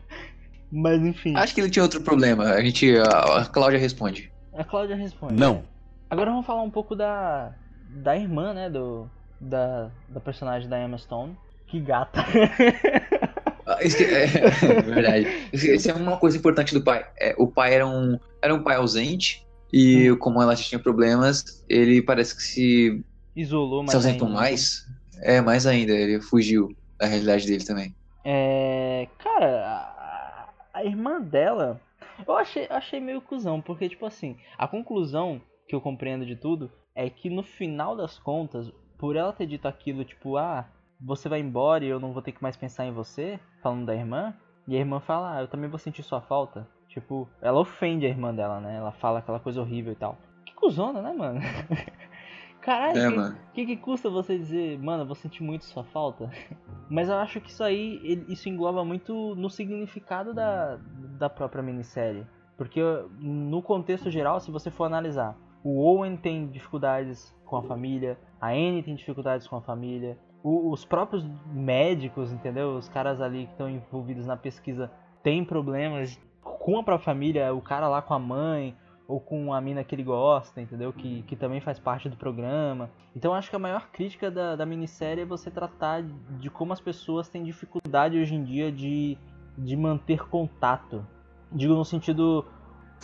Mas enfim. Acho que ele tinha outro problema. A gente. A Cláudia responde. A Cláudia responde. Não. Agora vamos falar um pouco da. Da irmã, né? Do. Da, da personagem da Emma Stone. Que gata. Ah, isso que- é, é verdade. Isso é uma coisa importante do pai. É, o pai era um, era um pai ausente. E como ela tinha problemas, ele parece que se, Isolou, mas. se ausentou ainda. mais. É, mais ainda. Ele fugiu da realidade dele também. É. Cara, a, a irmã dela. Eu achei, achei meio cuzão, porque, tipo assim, a conclusão que eu compreendo de tudo é que no final das contas, por ela ter dito aquilo, tipo, ah, você vai embora e eu não vou ter que mais pensar em você, falando da irmã, e a irmã fala, ah, eu também vou sentir sua falta. Tipo, ela ofende a irmã dela, né? Ela fala aquela coisa horrível e tal. Que cuzona, né, mano? Caralho, É, que- mano. que, que custa você dizer, mano, eu vou sentir muito sua falta? Mas eu acho que isso aí, isso engloba muito no significado da, da própria minissérie. Porque no contexto geral, se você for analisar, o Owen tem dificuldades com a família, a Anne tem dificuldades com a família, o- os próprios médicos, entendeu? Os caras ali que estão envolvidos na pesquisa têm problemas com a própria família, o cara lá com a mãe, ou com a mina que ele gosta, entendeu? Que, que também faz parte do programa. Então acho que a maior crítica da, da minissérie é você tratar de como as pessoas têm dificuldade hoje em dia de, de manter contato. Digo no sentido.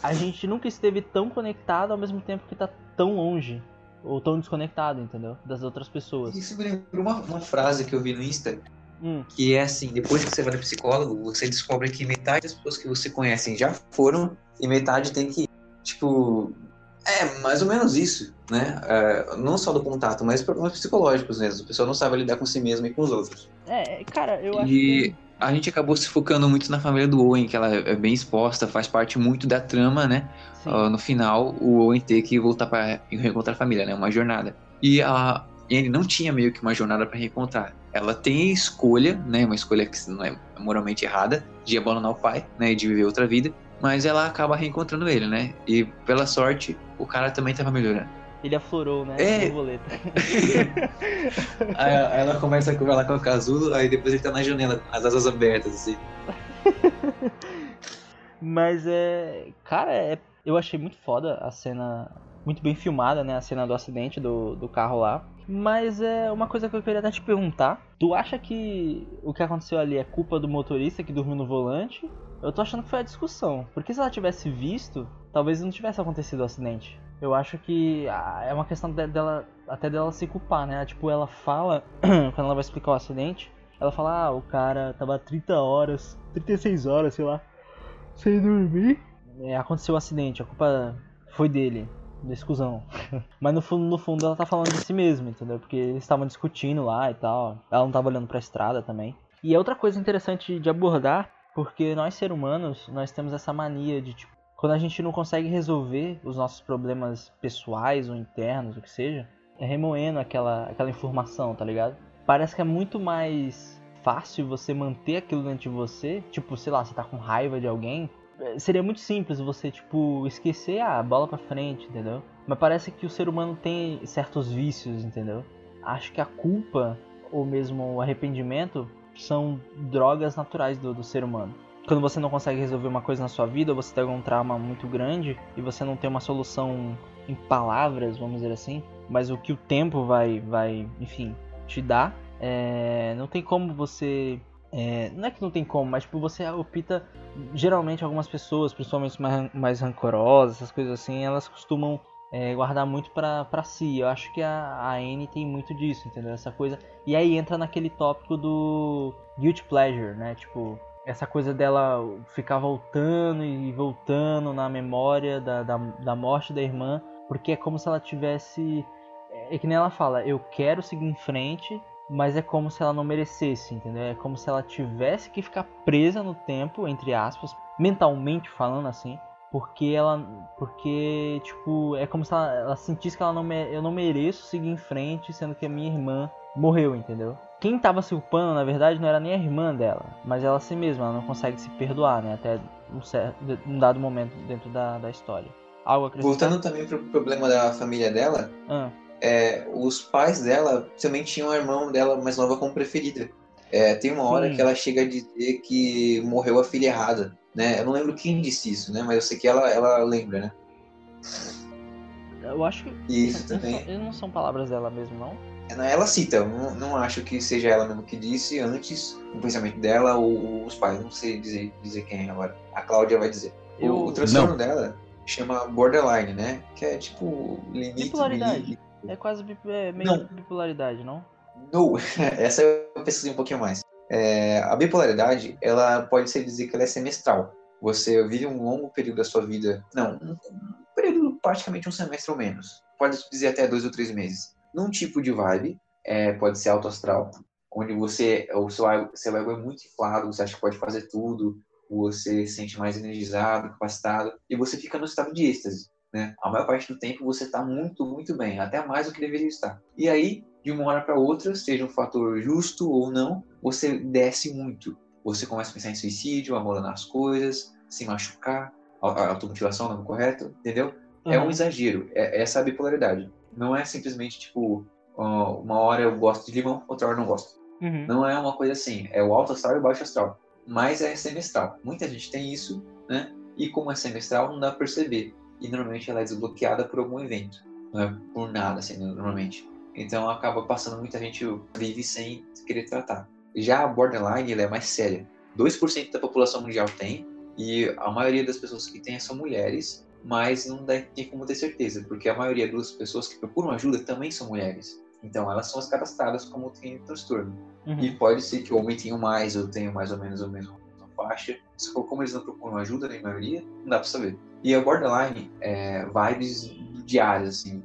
A gente nunca esteve tão conectado ao mesmo tempo que tá tão longe. Ou tão desconectado, entendeu? Das outras pessoas. Isso me lembrou uma, uma frase que eu vi no Insta, Hum, que é assim, depois que você vai no psicólogo, você descobre que metade das pessoas que você conhece já foram e metade tem que ir. Tipo, é mais ou menos isso, né? É, não só do contato, mas problemas psicológicos mesmo. A pessoa não sabe lidar com si mesma e com os outros. é, cara, eu acho E que. A gente acabou se focando muito na família do Owen, que ela é bem exposta, faz parte muito da trama, né? Ah, no final, o Owen ter que voltar para reencontrar a família, né? Uma jornada. E a Anne não tinha meio que uma jornada para reencontrar. Ela tem escolha, né? Uma escolha que não é moralmente errada, de abandonar o pai, né? E de viver outra vida. Mas ela acaba reencontrando ele, né? E pela sorte, o cara também tava melhorando. Ele aflorou, né? É. Aí ela começa a conversar com o casulo, aí depois ele tá na janela, com as asas abertas, assim. Mas é. Cara, é, eu achei muito foda a cena. Muito bem filmada, né? A cena do acidente do, do carro lá. Mas é uma coisa que eu queria até te perguntar. Tu acha que o que aconteceu ali é culpa do motorista que dormiu no volante? Eu tô achando que foi a discussão. Porque se ela tivesse visto, talvez não tivesse acontecido o acidente. Eu acho que ah, é uma questão de- dela, até dela se culpar, né? Tipo, ela fala, quando ela vai explicar o acidente, ela fala, ah, o cara tava 30 horas, 36 horas, sei lá, sem dormir. É, aconteceu o acidente, a culpa foi dele, desse cuzão. Mas no fundo, no fundo ela tá falando de si mesma, entendeu? Porque eles estavam discutindo lá e tal. Ela não tava olhando pra estrada também. E é outra coisa interessante de abordar, porque nós seres humanos, nós temos essa mania de tipo, quando a gente não consegue resolver os nossos problemas pessoais ou internos, o que seja, é remoendo aquela, aquela informação, tá ligado? Parece que é muito mais fácil você manter aquilo dentro de você, tipo, sei lá, você tá com raiva de alguém, é, seria muito simples você, tipo, esquecer a bola pra frente, entendeu? Mas parece que o ser humano tem certos vícios, entendeu? Acho que a culpa, ou mesmo o arrependimento, são drogas naturais do, do ser humano. Quando você não consegue resolver uma coisa na sua vida, ou você tem algum trauma muito grande e você não tem uma solução em palavras, vamos dizer assim, mas o que o tempo vai, vai enfim, te dar, é, não tem como você é, não é que não tem como, mas tipo, você opta. Geralmente, algumas pessoas, principalmente mais, mais rancorosas, essas coisas assim, elas costumam é, guardar muito pra si. Eu acho que a, a Anne tem muito disso, entendeu? Essa coisa. E aí entra naquele tópico do guilt pleasure, né? Tipo, essa coisa dela ficar voltando e voltando na memória da, da, da morte da irmã, porque é como se ela tivesse. É que nem ela fala, eu quero seguir em frente, mas é como se ela não merecesse, entendeu? É como se ela tivesse que ficar presa no tempo, entre aspas, mentalmente falando assim, porque ela, porque tipo, é como se ela, ela sentisse que ela não me, eu não mereço seguir em frente, sendo que a minha irmã morreu, entendeu? quem tava se culpando, na verdade, não era nem a irmã dela, mas ela si mesma, ela não consegue se perdoar, né? Até um, certo, um dado momento dentro da, da história. Algo? Voltando também pro problema da família dela, Ah, é, os pais dela também tinham a irmã dela mais nova como preferida. É, tem uma hora Sim. que ela chega a dizer que morreu a filha errada, né? Eu não lembro quem disse isso, né? Mas eu sei que ela, ela lembra, né? eu acho que. Isso não também. são, não são palavras dela mesmo, não? Ela cita, eu não, não acho que seja ela mesmo que disse antes, o pensamento dela ou os pais, não sei dizer, dizer quem é agora. A Cláudia vai dizer. O- Eu- O, transtorno dela chama borderline, né? Que é tipo limite. Bipolaridade. limite. É quase bip- é meio Não. bipolaridade, não? No, essa eu pesquisei um pouquinho mais. É, a bipolaridade, ela pode ser dizer que ela é semestral. Você vive um longo período da sua vida, não, um, um período praticamente um semestre ou menos. Pode dizer até dois ou três meses. Num tipo de vibe, é, pode ser alto astral, onde você, o seu, seu ego é muito inflado, você acha que pode fazer tudo, você se sente mais energizado, capacitado, e você fica no estado de êxtase. Né? A maior parte do tempo você está muito, muito bem, até mais do que deveria estar. E aí, de uma hora para outra, seja um fator justo ou não, você desce muito. Você começa a pensar em suicídio, abandonar as coisas, se machucar, automutilação, não é correto, entendeu? É um Uhum. exagero, é essa é a bipolaridade. Não é simplesmente tipo, uma hora eu gosto de limão, outra hora eu não gosto. Uhum. Não é uma coisa assim, é o alto astral e o baixo astral. Mas é semestral. Muita gente tem isso, né? E como é semestral, não dá pra perceber. E normalmente ela é desbloqueada por algum evento. Não é por nada, assim, normalmente. Então acaba passando, muita gente vive sem querer tratar. Já a borderline, ela é mais séria. 2% da população mundial tem, e a maioria das pessoas que tem são mulheres, mas não tem como ter certeza, porque a maioria das pessoas que procuram ajuda também são mulheres. Então elas são as cadastradas como tem transtorno. Uhum. E pode ser que o homem tenha mais ou tenha mais ou menos a mesma faixa. Só que como eles não procuram ajuda, na maioria, não dá pra saber. E a borderline é vibes diárias, assim.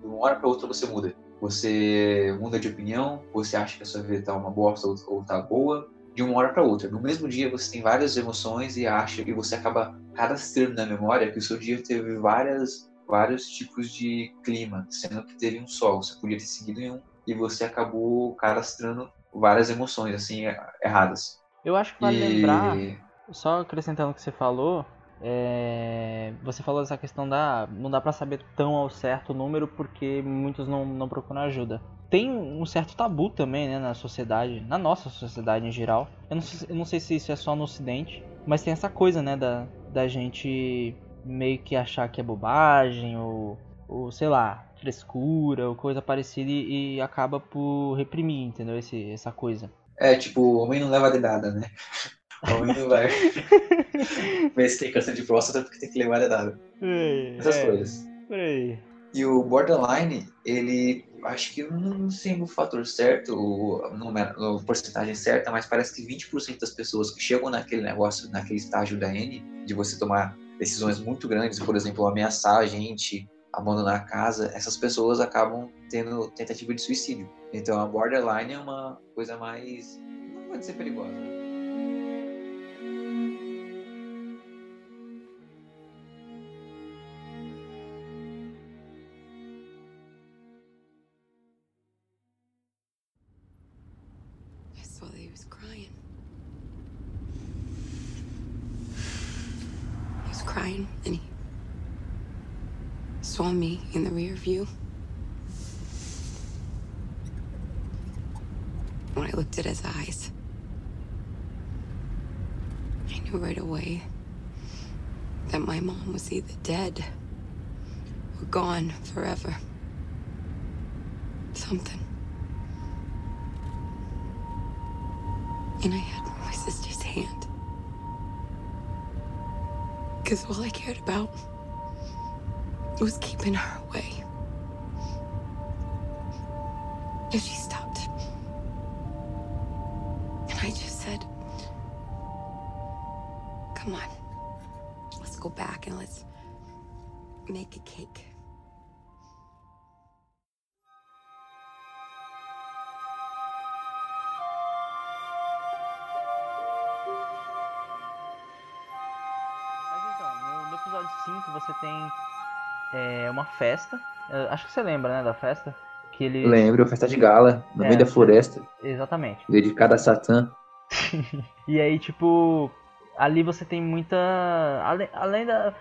De uma hora pra outra você muda. Você muda de opinião, você acha que a sua vida tá uma bosta ou, ou tá boa. De uma hora pra outra. No mesmo dia você tem várias emoções e acha que você acaba cadastrando na memória que o seu dia teve várias, vários tipos de clima, sendo que teve um sol. Você podia ter seguido em um e você acabou cadastrando várias emoções assim erradas. Eu acho que vale E- lembrar, só acrescentando o que você falou, é, você falou dessa questão da. Não dá pra saber tão ao certo o número porque muitos não, não procuram ajuda. Tem um certo tabu também, né, na sociedade, na nossa sociedade em geral. Eu não, sei, eu não sei se isso é só no ocidente, mas tem essa coisa, né, da, da gente meio que achar que é bobagem ou, ou sei lá, frescura ou coisa parecida e, e acaba por reprimir, entendeu? Esse, essa coisa. É, tipo, o homem não leva dedada, né? O homem não vai. Mas tem câncer de próstata porque tem que levar dedada. Essas É, coisas. Por aí. E o borderline, ele acho que não sei o fator certo, o número, a porcentagem certa, mas parece que 20% das pessoas que chegam naquele negócio, naquele estágio da N, de você tomar decisões muito grandes, por exemplo, ameaçar a gente, abandonar a casa, essas pessoas acabam tendo tentativa de suicídio. Então a borderline é uma coisa mais. não pode ser perigosa. The. When I looked at his eyes, I knew right away that my mom was either dead or gone forever. Something. And I had my sister's hand. Because all I cared about was keeping her away. And she stopped. And I just said, Come on, let's go back and let's make a cake. Então, no, no episódio 5 você tem é, uma festa. Eu acho que você lembra, né, da festa? Que ele... Lembro, festa de gala, no É, meio da floresta, Exatamente. dedicada a Satã. E aí, tipo, ali você tem muita. Além, além da.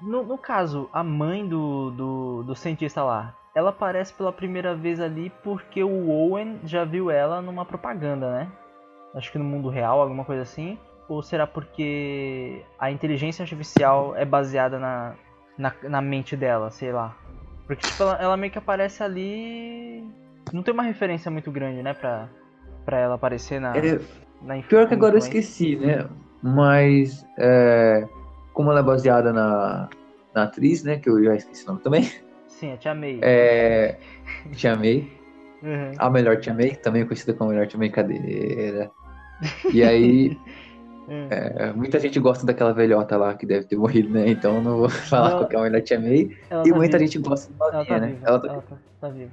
No, no caso, a mãe do, do, do cientista lá, ela aparece pela primeira vez ali porque o Owen já viu ela numa propaganda, né? Acho que no mundo real, alguma coisa assim. Ou será porque a inteligência artificial é baseada na, na, na mente dela, sei lá. Porque, tipo, ela, ela meio que aparece ali. Não tem uma referência muito grande, né, pra, pra ela aparecer na, É, na pior que agora eu esqueci, né? Mas, é, como ela é baseada na, na atriz, né? Que eu já esqueci o nome também. Sim, eu te amei. É, Te Amei. Uhum. A Melhor Te Amei, também conhecida como Melhor Te Amei Cadeira. E aí, Hum. é, muita gente gosta daquela velhota lá que deve ter morrido, né? Então eu não vou falar Não. qual que é a Melhor Te Amei. Ela E tá muita viva. gente gosta da Ela novinha, tá né? viva. Ela tá... Ela tá, tá viva.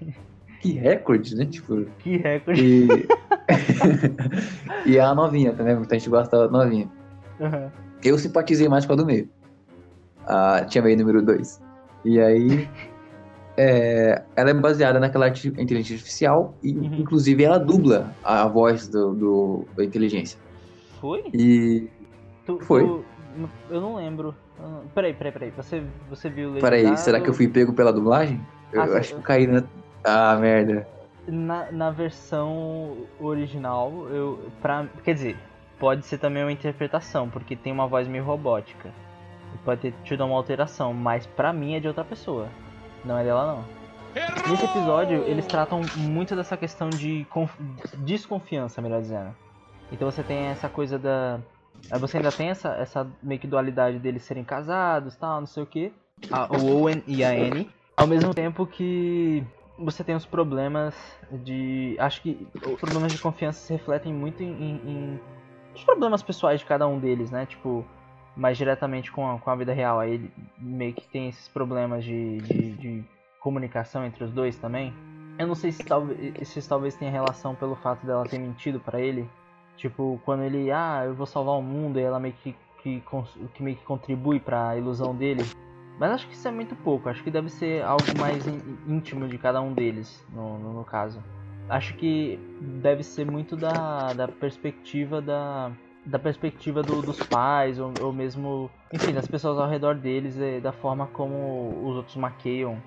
Que recorde, né? Tipo, Que recorde. e... e a novinha também, muita gente gosta da novinha. Uhum. Eu simpatizei mais com a do meio. A Tia May número 2. E aí. é, ela é baseada naquela inteligência artificial e, Uhum. inclusive, ela dubla a voz do, do- da inteligência. Foi? E. Tu- Foi. tu- eu não lembro. Eu não- Peraí, peraí, peraí. Você, você viu o Peraí, será que eu fui pego pela dublagem? Eu Ah, acho que eu caí na. Ah, merda. Na, na versão original, eu. Pra, quer dizer, pode ser também uma interpretação, porque tem uma voz meio robótica. Pode ter tido uma alteração, mas pra mim é de outra pessoa. Não é dela, não. Nesse episódio, eles tratam muito dessa questão de conf- desconfiança, melhor dizendo. Então você tem essa coisa da. Você ainda tem essa, essa meio que dualidade deles serem casados tal, não sei o que. O Owen e a Annie. Ao mesmo tempo que você tem os problemas de. Acho que os problemas de confiança se refletem muito em, em- os problemas pessoais de cada um deles, né? Tipo, mais diretamente com a, com a vida real. Aí ele meio que tem esses problemas de, de, de comunicação entre os dois também. Eu não sei se talvez, se talvez tenha relação pelo fato dela ter mentido pra ele. Tipo, quando ele, ah, eu vou salvar o mundo, e ela meio que, que, que meio que contribui pra ilusão dele. Mas acho que isso é muito pouco. Acho que deve ser algo mais ín- íntimo de cada um deles, no, no, no caso. Acho que deve ser muito da, da perspectiva da, da perspectiva do- dos pais, ou, ou mesmo, enfim, das pessoas ao redor deles, da forma como os outros maqueiam,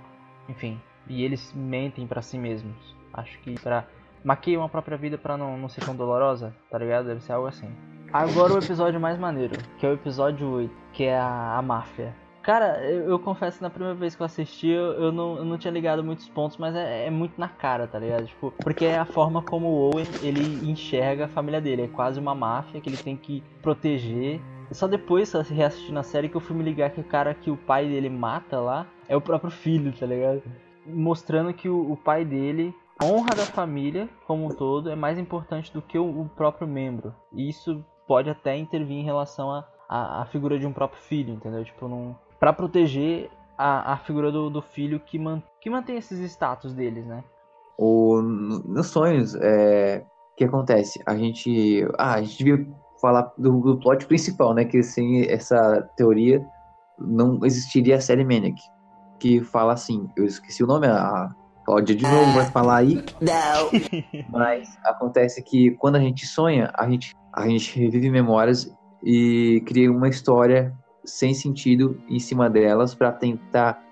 enfim. E eles mentem pra si mesmos. Acho que pra maqueiam a própria vida pra não, não ser tão dolorosa, tá ligado? Deve ser algo assim. Agora o episódio mais maneiro, que é o episódio 8, que é a, a máfia. Cara, eu, eu confesso que na primeira vez que eu assisti, eu, eu não, eu não tinha ligado muitos pontos, mas é, é muito na cara, tá ligado? Tipo, porque é a forma como o Owen, ele enxerga a família dele. É quase uma máfia que ele tem que proteger. E só depois, reassistindo a série, que eu fui me ligar que o cara que o pai dele mata lá é o próprio filho, tá ligado? Mostrando que o, o pai dele, a honra da família como um todo, é mais importante do que o, próprio membro. E isso pode até intervir em relação à a, a, figura de um próprio filho, entendeu? Tipo, não para proteger a, a figura do, do filho que, man, que mantém esses status deles, né? O, no- nos sonhos, é, que acontece? A gente. Ah, a gente devia falar do, do plot principal, né? Que sem essa teoria não existiria a série Maniac. Que fala assim, eu esqueci o nome, a Cláudia de novo vai falar aí. No. Mas acontece que quando a gente sonha, a gente, a gente revive memórias e cria uma história sem sentido em cima delas para tentar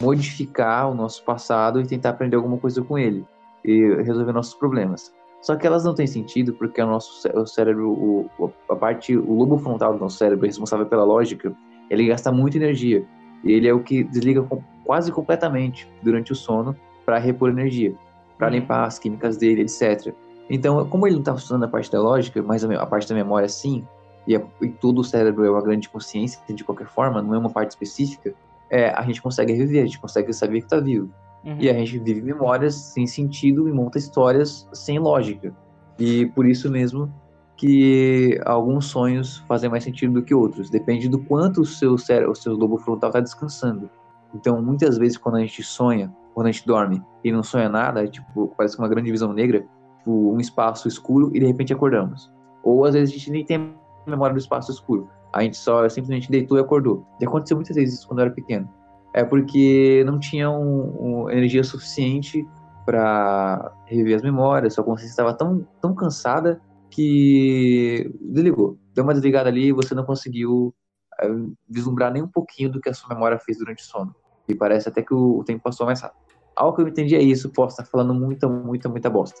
modificar o nosso passado e tentar aprender alguma coisa com ele e resolver nossos problemas. Só que elas não têm sentido porque o nosso o cérebro, o- a parte, o lobo frontal do nosso cérebro, responsável pela lógica, ele gasta muita energia. E ele é o que desliga com- quase completamente durante o sono para repor energia, para Uhum. limpar as químicas dele, etc. Então, como ele não está funcionando a parte da lógica, mas a, parte da memória sim, e, a- e todo o cérebro é uma grande consciência de qualquer forma, não é uma parte específica, é, a gente consegue reviver, a gente consegue saber que está vivo. Uhum. E a gente vive memórias sem sentido e monta histórias sem lógica. E por isso mesmo que alguns sonhos fazem mais sentido do que outros. Depende do quanto o seu cérebro, o seu lobo frontal está descansando. Então, muitas vezes quando a gente sonha, quando a gente dorme e não sonha nada, é tipo, parece uma grande visão negra, tipo, um espaço escuro e de repente acordamos. Ou às vezes a gente nem tem memória do espaço escuro. A gente só simplesmente deitou e acordou. E aconteceu muitas vezes isso quando eu era pequeno. é porque não tinha um, um, energia suficiente para rever as memórias, sua consciência estava tão, tão cansada que desligou. Deu uma desligada ali e você não conseguiu é, vislumbrar nem um pouquinho do que a sua memória fez durante o sono. E parece até que o tempo passou mais rápido. Algo que eu entendi é isso, posso estar falando muita, muita, muita bosta.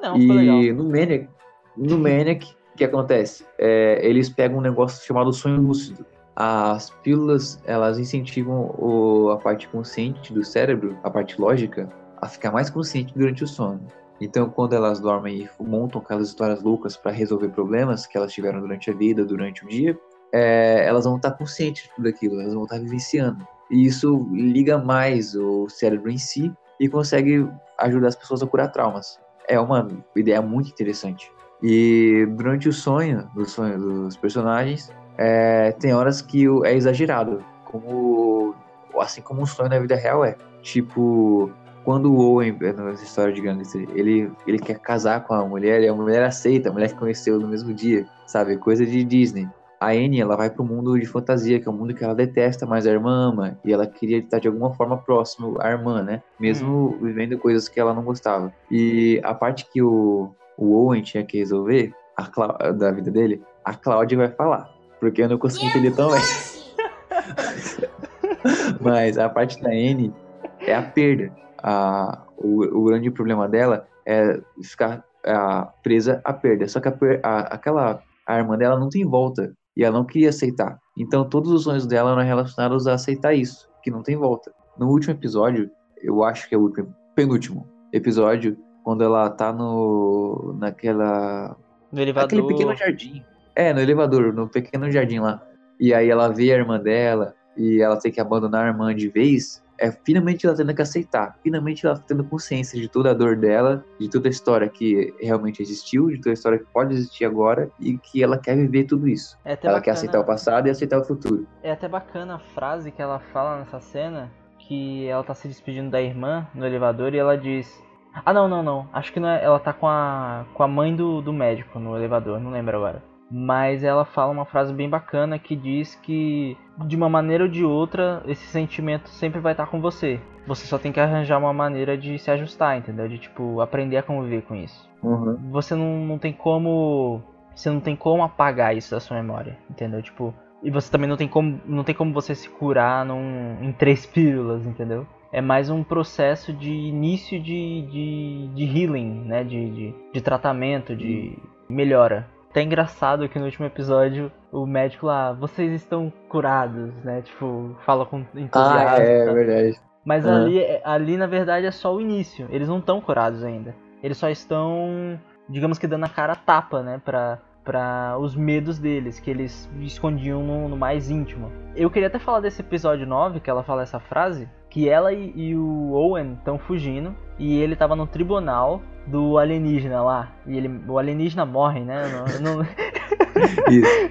Não, e no Maniac, no Maniac, o que acontece? É, eles pegam um negócio chamado sonho lúcido. As pílulas, elas incentivam o, a parte consciente do cérebro, a parte lógica, a ficar mais consciente durante o sono. Então, quando elas dormem e montam aquelas histórias loucas para resolver problemas que elas tiveram durante a vida, durante o dia, é, elas vão estar conscientes de tudo aquilo, elas vão estar vivenciando. E isso liga mais o cérebro em si e consegue ajudar as pessoas a curar traumas. É uma ideia muito interessante. E durante o sonho, do sonho dos personagens, é, tem horas que é exagerado, como assim como um sonho na vida real é. Tipo, quando o Owen, nessa história de Gangster, ele, ele quer casar com a mulher e a mulher aceita, a mulher que conheceu no mesmo dia, sabe? Coisa de Disney. A Annie, ela vai pro mundo de fantasia, que é um mundo que ela detesta, mas a irmã ama, e ela queria estar de alguma forma próximo à irmã, né? Mesmo hum. vivendo coisas que ela não gostava. E a parte que o, o Owen tinha que resolver, a da vida dele, a Cláudia vai falar porque eu não consigo entender também. Mas a parte da N é a perda. A, o, o grande problema dela é ficar a, presa à perda. Só que a, a, aquela a irmã dela não tem volta e ela não queria aceitar. Então todos os sonhos dela eram relacionados a aceitar isso, que não tem volta. No último episódio, eu acho que é o último, penúltimo episódio, quando ela tá no naquela no elevador. Aquele pequeno jardim. É, no elevador, no pequeno jardim lá. E aí ela vê a irmã dela e ela tem que abandonar a irmã de vez. É finalmente ela tendo que aceitar, finalmente ela tendo consciência de toda a dor dela, de toda a história que realmente existiu, de toda a história que pode existir agora e que ela quer viver tudo isso. É ela bacana. quer aceitar o passado e aceitar o futuro. É até bacana a frase que ela fala nessa cena, que ela tá se despedindo da irmã no elevador e ela diz: Ah, não, não, não. Acho que não é. Ela tá com a, com a mãe do, do médico no elevador, não lembro agora mas ela fala uma frase bem bacana que diz que de uma maneira ou de outra esse sentimento sempre vai estar com você. Você só tem que arranjar uma maneira de se ajustar, entendeu? De tipo aprender a conviver com isso. Uhum. Você não, não tem como você não tem como apagar isso da sua memória, entendeu? Tipo e você também não tem como não tem como você se curar num, em três pílulas, entendeu? É mais um processo de início de, de, de healing, né? De, de, de tratamento, de melhora. Tá engraçado que no último episódio o médico lá, vocês estão curados, né? Tipo, fala com entusiasmo. Ah, é verdade. Mas uhum. ali, ali, na verdade, é só o início. Eles não estão curados ainda. Eles só estão, digamos que, dando a cara a tapa, né? Pra, pra os medos deles, que eles escondiam no, no mais íntimo. Eu queria até falar desse episódio 9, que ela fala essa frase, que ela e, e o Owen estão fugindo e ele tava no tribunal do alienígena lá. E ele, o alienígena morre, né? Eu não, eu não... Isso.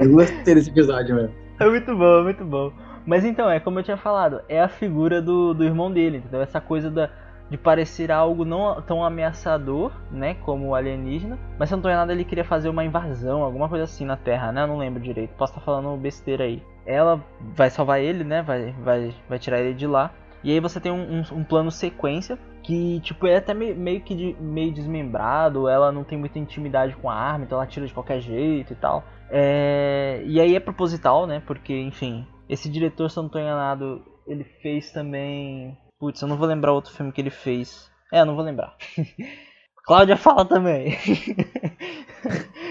Eu gostei desse episódio mesmo. É muito bom, é muito bom. Mas então, é como eu tinha falado, é a figura do, do irmão dele, entendeu? Essa coisa da, de parecer algo não tão ameaçador, né, como o alienígena, mas se eu não tô errado, ele queria fazer uma invasão, alguma coisa assim na Terra, né? Eu não lembro direito. Posso estar falando besteira aí. Ela vai salvar ele, né? Vai, vai, vai tirar ele de lá. E aí você tem um, um, um plano sequência que, tipo, é até meio, meio que de, meio desmembrado, ela não tem muita intimidade com a arma, então ela tira de qualquer jeito e tal. É... E aí é proposital, né? Porque, enfim, esse diretor, se eu não tô enganado, ele fez também Putz, eu não vou lembrar outro filme que ele fez. É, eu não vou lembrar. Cláudia fala também.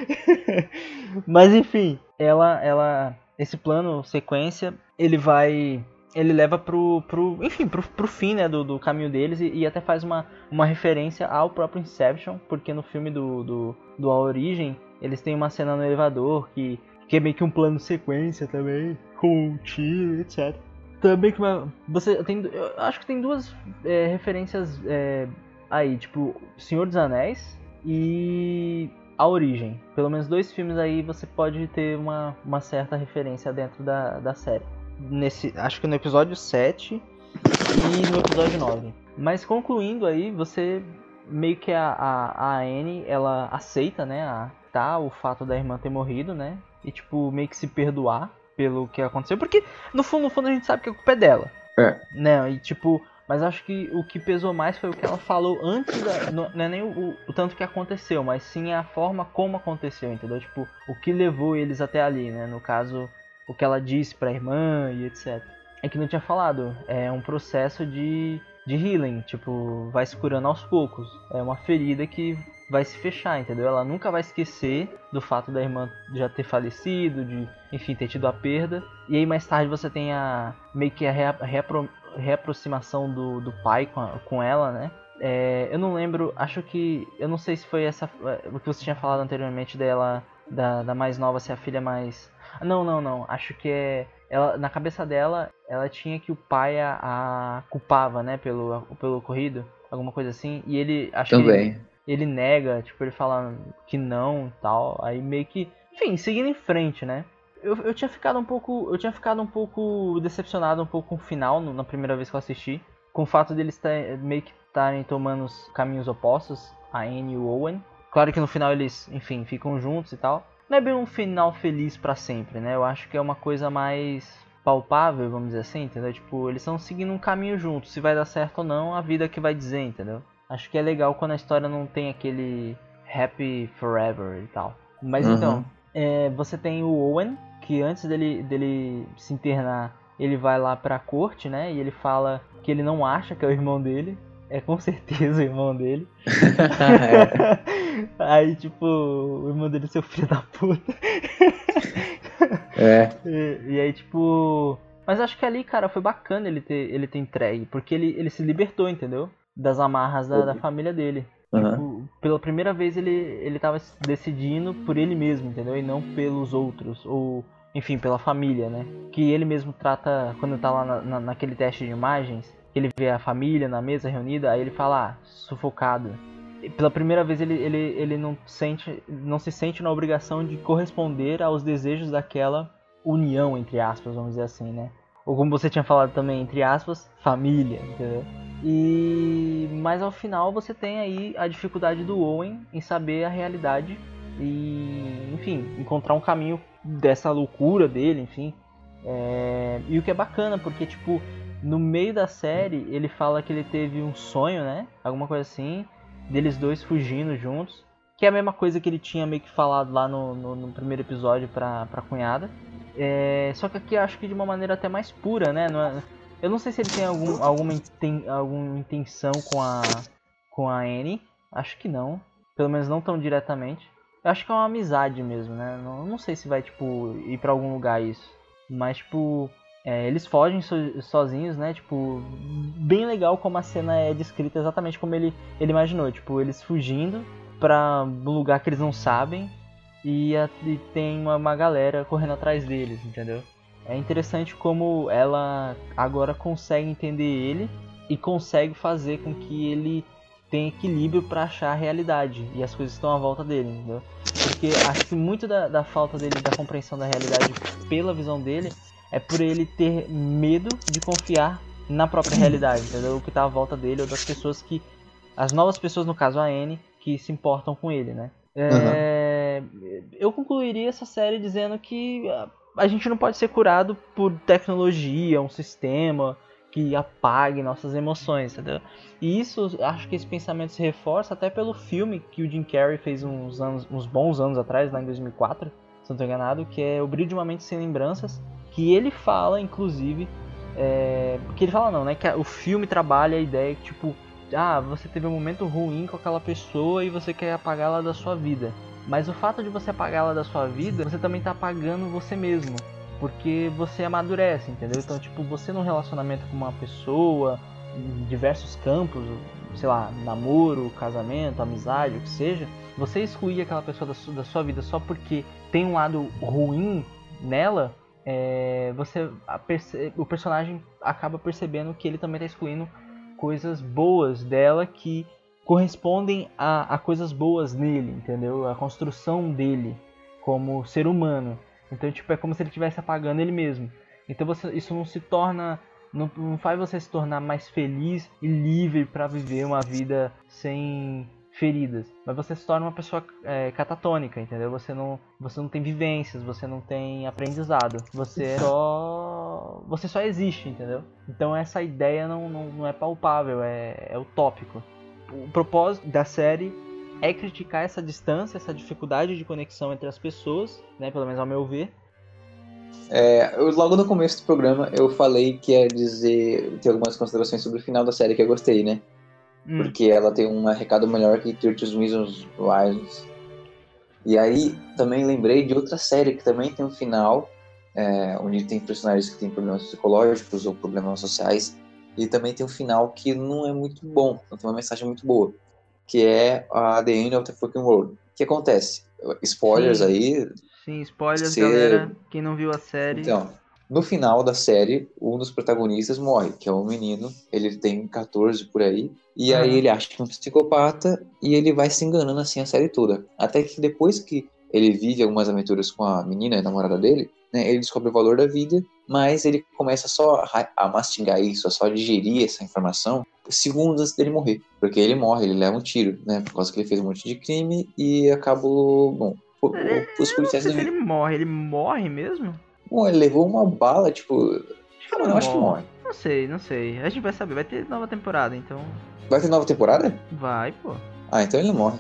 Mas enfim, ela, ela, esse plano, sequência, ele vai, ele leva pro, pro enfim, pro, pro fim, né, do, do caminho deles e, e, até faz uma, uma referência ao próprio Inception, porque no filme do, do, do A Origem, eles têm uma cena no elevador que, que é meio que um plano sequência também, com tiro, etc também que você tem eu acho que tem duas é, referências é, aí tipo Senhor dos Anéis e a origem. Pelo menos dois filmes aí você pode ter uma, uma certa referência dentro da, da série nesse acho que no episódio 7 e no episódio 9 mas concluindo aí você meio que a, a, a Anne ela aceita né a, tá o fato da irmã ter morrido né e tipo meio que se perdoar pelo que aconteceu, porque no fundo, no fundo a gente sabe que a culpa é dela. É. Né, e tipo, mas acho que o que pesou mais foi o que ela falou antes da. Não, não é nem o, o, tanto que aconteceu, mas sim a forma como aconteceu, entendeu? Tipo, o que levou eles até ali, né? No caso, o que ela disse pra irmã e etc. É que não tinha falado, é um processo de, de healing, tipo, vai se curando aos poucos. É uma ferida que vai se fechar, entendeu? Ela nunca vai esquecer do fato da irmã já ter falecido, de, enfim, ter tido a perda. E aí mais tarde você tem a meio que a reapro, reaproximação do, do pai com, a, com ela, né? É, eu não lembro, acho que. Eu não sei se foi essa. É, o que você tinha falado anteriormente dela. Da, da mais nova ser a filha mais. Não, não, não. Acho que é. Ela, na cabeça dela, ela tinha que o pai a, a culpava, né, pelo, pelo ocorrido. Alguma coisa assim. E ele. Acho Também. Que ele nega, tipo, ele fala que não e tal. Aí meio que. Enfim, seguindo em frente, né? Eu, eu tinha ficado um pouco. Eu tinha ficado um pouco decepcionado um pouco com o final no, na primeira vez que eu assisti. Com o fato deles meio que estarem tomando os caminhos opostos, a Anne e o Owen. Claro que no final eles, enfim, ficam juntos e tal. Não é bem um final feliz para sempre, né? Eu acho que é uma coisa mais palpável, vamos dizer assim, entendeu? Tipo, eles estão seguindo um caminho juntos. Se vai dar certo ou não, a vida que vai dizer, entendeu? Acho que é legal quando a história não tem aquele happy forever e tal. Mas uhum. então, é, você tem o Owen, que antes dele, dele se internar, ele vai lá pra corte, né? E ele fala que ele não acha que é o irmão dele. É com certeza o irmão dele. é. Aí, tipo, o irmão dele é seu filho da puta. é. E, e, aí, tipo. Mas acho que ali, cara, foi bacana ele ter, ele ter entregue. Porque ele, ele se libertou, entendeu? das amarras da, da família dele. Uhum. Tipo, pela primeira vez ele, ele tava decidindo por ele mesmo, entendeu? E não pelos outros, ou enfim, pela família, né? Que ele mesmo trata, quando tá lá na, na, naquele teste de imagens, ele vê a família na mesa reunida, aí ele fala, ah, sufocado. E pela primeira vez ele, ele, ele não, sente, não se sente na obrigação de corresponder aos desejos daquela união, entre aspas, vamos dizer assim, né? Ou como você tinha falado também, entre aspas, família, entendeu? E mas ao final você tem aí a dificuldade do Owen em saber a realidade e, enfim, encontrar um caminho dessa loucura dele, enfim. É... E o que é bacana, porque tipo, no meio da série ele fala que ele teve um sonho, né? Alguma coisa assim, deles dois fugindo juntos. Que é a mesma coisa que ele tinha meio que falado lá no, no, no primeiro episódio pra, pra cunhada. É... Só que aqui eu acho que de uma maneira até mais pura, né? Não é eu não sei se ele tem algum, alguma, inten, alguma intenção com a, com a Annie. Acho que não. Pelo menos não tão diretamente. Eu acho que é uma amizade mesmo, né? Não, não sei se vai, tipo, ir para algum lugar isso. Mas, tipo, é, eles fogem so, sozinhos, né? Tipo, bem legal como a cena é descrita exatamente como ele, ele imaginou. Tipo, eles fugindo pra um lugar que eles não sabem. E, a, e tem uma, uma galera correndo atrás deles, entendeu? É interessante como ela agora consegue entender ele e consegue fazer com que ele tenha equilíbrio para achar a realidade e as coisas estão à volta dele, entendeu? Porque acho que muito da, da falta dele da compreensão da realidade pela visão dele é por ele ter medo de confiar na própria realidade, entendeu? O que está à volta dele ou das pessoas que as novas pessoas, no caso a Anne, que se importam com ele, né? É, uhum. Eu concluiria essa série dizendo que a gente não pode ser curado por tecnologia, um sistema que apague nossas emoções, entendeu? E isso, acho que esse pensamento se reforça até pelo filme que o Jim Carrey fez uns anos, uns bons anos atrás, lá em 2004, se não estou enganado, que é O Brilho de uma Mente Sem Lembranças, que ele fala, inclusive, é, que ele fala não, né, que o filme trabalha a ideia que, tipo, ah, você teve um momento ruim com aquela pessoa e você quer apagá-la da sua vida. Mas o fato de você apagá-la da sua vida, você também tá apagando você mesmo. Porque você amadurece, entendeu? Então, tipo, você num relacionamento com uma pessoa, em diversos campos, sei lá, namoro, casamento, amizade, o que seja, você excluir aquela pessoa da sua, da sua vida só porque tem um lado ruim nela, é, você o personagem acaba percebendo que ele também está excluindo coisas boas dela que correspondem a, a coisas boas nele, entendeu? A construção dele como ser humano. Então, tipo, é como se ele estivesse apagando ele mesmo. Então, você, isso não se torna. Não, não faz você se tornar mais feliz e livre para viver uma vida sem feridas, mas você se torna uma pessoa é, catatônica, entendeu? Você não, você não tem vivências, você não tem aprendizado, você só, você só existe, entendeu? Então essa ideia não, não, não é palpável, é, é utópico. O propósito da série é criticar essa distância, essa dificuldade de conexão entre as pessoas, né? Pelo menos ao meu ver. É, eu, logo no começo do programa eu falei que ia dizer ter algumas considerações sobre o final da série que eu gostei, né? Hum. Porque ela tem um recado melhor que 30 Reasons Why. E aí também lembrei de outra série que também tem um final, é, onde tem personagens que têm problemas psicológicos ou problemas sociais, e também tem um final que não é muito bom, não tem uma mensagem muito boa, que é a The End of the Fucking World. O que acontece? Spoilers Sim. aí. Sim, spoilers, Você- galera. Quem não viu a série. Então, no final da série, um dos protagonistas morre, que é um menino, ele tem 14 por aí, e aí Aham. ele acha que é um psicopata e ele vai se enganando assim a série toda. Até que depois que ele vive algumas aventuras com a menina, a namorada dele, né, ele descobre o valor da vida, mas ele começa só a, a mastigar isso, a só digerir essa informação segundos antes dele morrer. Porque ele morre, ele leva um tiro, né, por causa que ele fez um monte de crime e acabou, bom, o- o- os É, Eu não policiais sei se ele morre. Ele morre mesmo? Ele levou uma bala, tipo. Acho que mano, eu acho que morre. Não sei, não sei. A gente vai saber. Vai ter nova temporada, então. Vai ter nova temporada? Vai, pô. Ah, então ele não morre.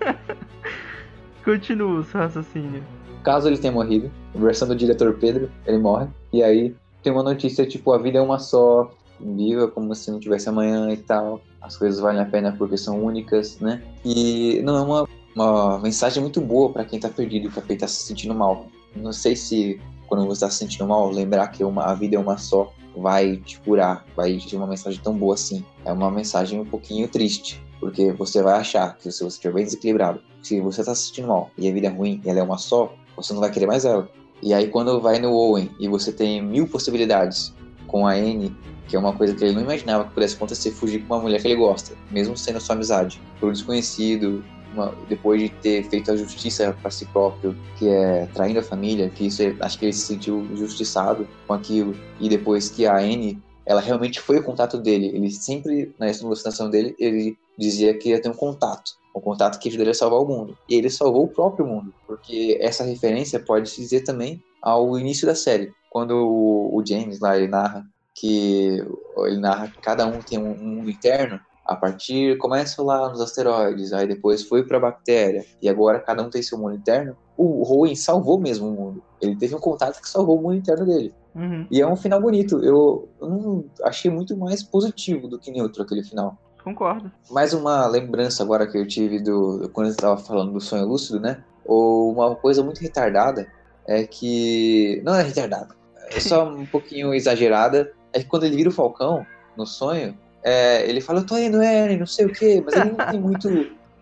Continua o seu raciocínio. Caso ele tenha morrido, versão do diretor Pedro, ele morre. E aí tem uma notícia, tipo, a vida é uma só, viva como se não tivesse amanhã e tal. As coisas valem a pena porque são únicas, né? E não é uma, uma mensagem muito boa pra quem tá perdido, pra quem tá se sentindo mal. Não sei se quando você tá se sentindo mal, lembrar que uma, a vida é uma só vai te curar, vai ter uma mensagem tão boa assim. É uma mensagem um pouquinho triste, porque você vai achar que se você estiver bem desequilibrado, se você tá se sentindo mal e a vida é ruim e ela é uma só, você não vai querer mais ela. E aí quando vai no Owen e você tem mil possibilidades com a Anne, que é uma coisa que ele não imaginava que pudesse acontecer, fugir com uma mulher que ele gosta, mesmo sendo sua amizade, por desconhecido, uma- depois de ter feito a justiça para si próprio, que é traindo a família, que isso é- acho que ele se sentiu injustiçado com aquilo, e depois que a Anne, ela realmente foi o contato dele, ele sempre, na alucinação dele, ele dizia que ia ter um contato, um contato que ajudaria a salvar o mundo, e ele salvou o próprio mundo, porque essa referência pode se dizer também ao início da série, quando o, o James lá, ele narra que ele narra que cada um tem um, um mundo interno, a partir começa lá nos asteroides, aí depois foi para a bactéria e agora cada um tem seu mundo interno. O Owen salvou mesmo o mundo. Ele teve um contato que salvou o mundo interno dele. Uhum, E é um final bonito. Eu, eu achei muito mais positivo do que neutro aquele final. concordo. Mais uma lembrança agora que eu tive do quando eu estava falando do sonho lúcido, né? Ou uma coisa muito retardada é que não é retardada, é só um pouquinho exagerada. É que quando ele vira o Falcão no sonho, é, ele fala, eu tô indo, Eren, não sei o quê, mas ele não tem muito.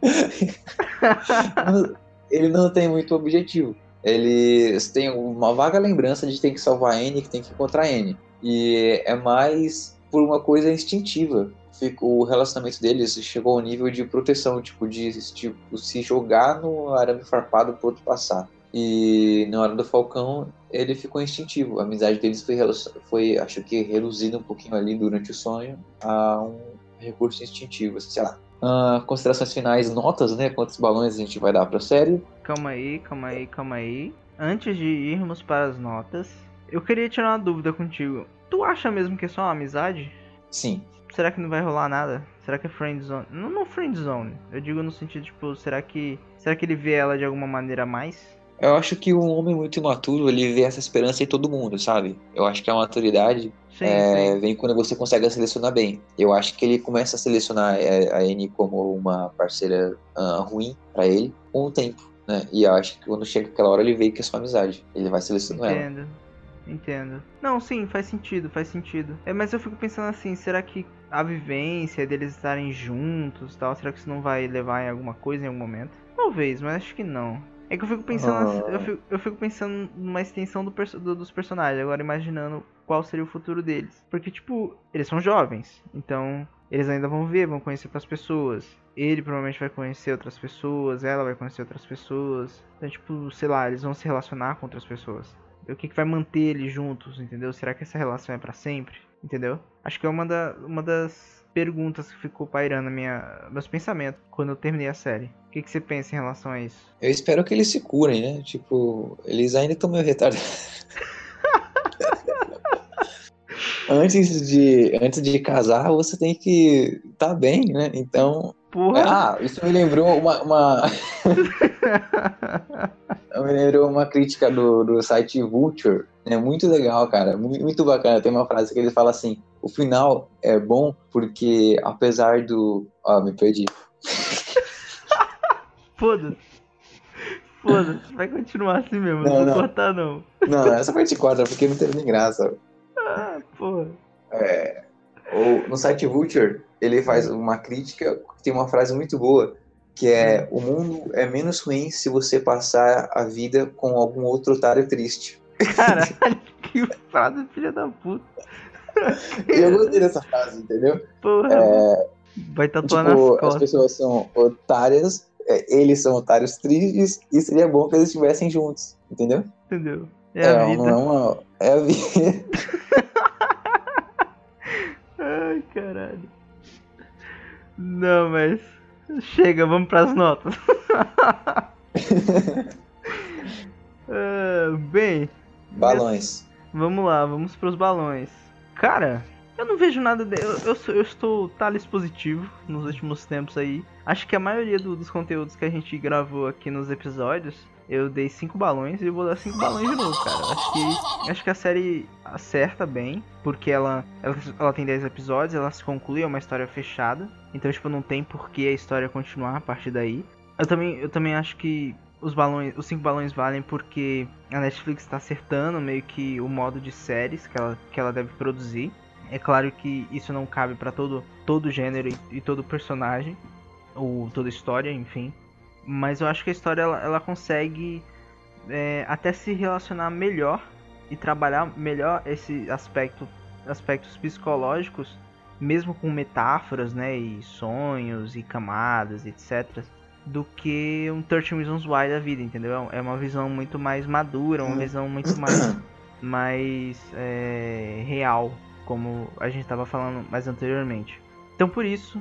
ele não tem muito objetivo. Ele tem uma vaga lembrança de que tem que salvar N, que tem que encontrar N. E é mais por uma coisa instintiva. O relacionamento deles chegou ao nível de proteção, tipo, de tipo, se jogar no arame farpado pro outro passar. E na hora do Falcão, ele ficou instintivo. A amizade deles foi, foi acho que, reduzida um pouquinho ali durante o sonho a um recurso instintivo, sei lá. Ah, considerações finais, notas, né? Quantos balões a gente vai dar pra série? Calma aí, calma aí, calma aí. Antes de irmos para as notas, eu queria tirar uma dúvida contigo. Tu acha mesmo que é só uma amizade? Sim. Será que não vai rolar nada? Será que é friend zone? Não, não friend zone. Eu digo no sentido tipo, será que será que ele vê ela de alguma maneira a mais? Eu acho que um homem muito imaturo, ele vê essa esperança em todo mundo, sabe? Eu acho que a maturidade Sim, é, sim. vem quando você consegue selecionar bem. Eu acho que ele começa a selecionar é, a Anne como uma parceira ah, ruim pra ele com o tempo, né? E eu acho que quando chega aquela hora ele vê que é só amizade. Ele vai selecionando ela. Entendo. Entendo. Não, sim, faz sentido, faz sentido. É, mas eu fico pensando assim, será que a vivência deles estarem juntos tal, será que isso não vai levar em alguma coisa em algum momento? Talvez, mas acho que não. É que eu fico pensando, Ah. eu, fico, eu fico pensando numa extensão do perso- do- dos personagens, agora imaginando qual seria o futuro deles. Porque, tipo, eles são jovens, então eles ainda vão ver, vão conhecer outras pessoas. Ele provavelmente vai conhecer outras pessoas, ela vai conhecer outras pessoas. Então, tipo, sei lá, eles vão se relacionar com outras pessoas. O que, que vai manter eles juntos, entendeu? Será que essa relação é pra sempre? entendeu? Acho que é uma, da, uma das perguntas que ficou pairando minha, meus pensamentos quando eu terminei a série. O que, que você pensa em relação a isso? Eu espero que eles se curem, né? Tipo, eles ainda estão meio retardados. antes de, antes de casar, você tem que estar tá bem, né? Então. Porra. Ah, isso me lembrou uma. uma... me lembrou uma crítica do, do site Vulture. É muito legal, cara. Muito, muito bacana. Tem uma frase que ele fala assim: o final é bom porque, apesar do. Ó, me perdi. Foda-se. Foda-se, vai continuar assim mesmo, não, não vou cortar não. Não, essa parte corta porque não teve nem graça. Ah, porra. É, ou, no site Vulture, ele faz uma crítica, tem uma frase muito boa, que é o mundo é menos ruim se você passar a vida com algum outro otário triste. Caralho, que frase filha da puta. Eu gostei dessa frase, entendeu? Porra. É, vai tatuar tipo, nas costas. As pessoas são otárias, é, eles são otários tristes, e seria bom que eles estivessem juntos, entendeu? Entendeu? É, é a vida. Não é, uma, é a vida. Ai, caralho. Não, mas. Chega, vamos pras notas. uh, bem. Balões. Vamos lá, vamos pros balões. Cara, eu não vejo nada. De... Eu, eu, eu, estou talis positivo nos últimos tempos aí. Acho que a maioria do, dos conteúdos que a gente gravou aqui nos episódios eu dei cinco balões e vou dar cinco balões de novo, cara. Acho que, acho que a série acerta bem, porque ela, ela, ela tem 10 episódios, ela se conclui, é uma história fechada. Então, tipo, não tem por que a história continuar a partir daí. Eu também, eu também acho que os balões, os cinco balões valem porque a Netflix está acertando meio que o modo de séries que ela, que ela deve produzir. É claro que isso não cabe para todo todo gênero e, e todo personagem ou toda história, enfim. Mas eu acho que a história ela, ela consegue é, até se relacionar melhor e trabalhar melhor esse aspecto, aspectos psicológicos, mesmo com metáforas, né, e sonhos e camadas, etc, do que um 13 Reasons Why da vida, entendeu? É uma visão muito mais madura, uma visão muito mais, mais é, real, como a gente estava falando mais anteriormente. Então por isso,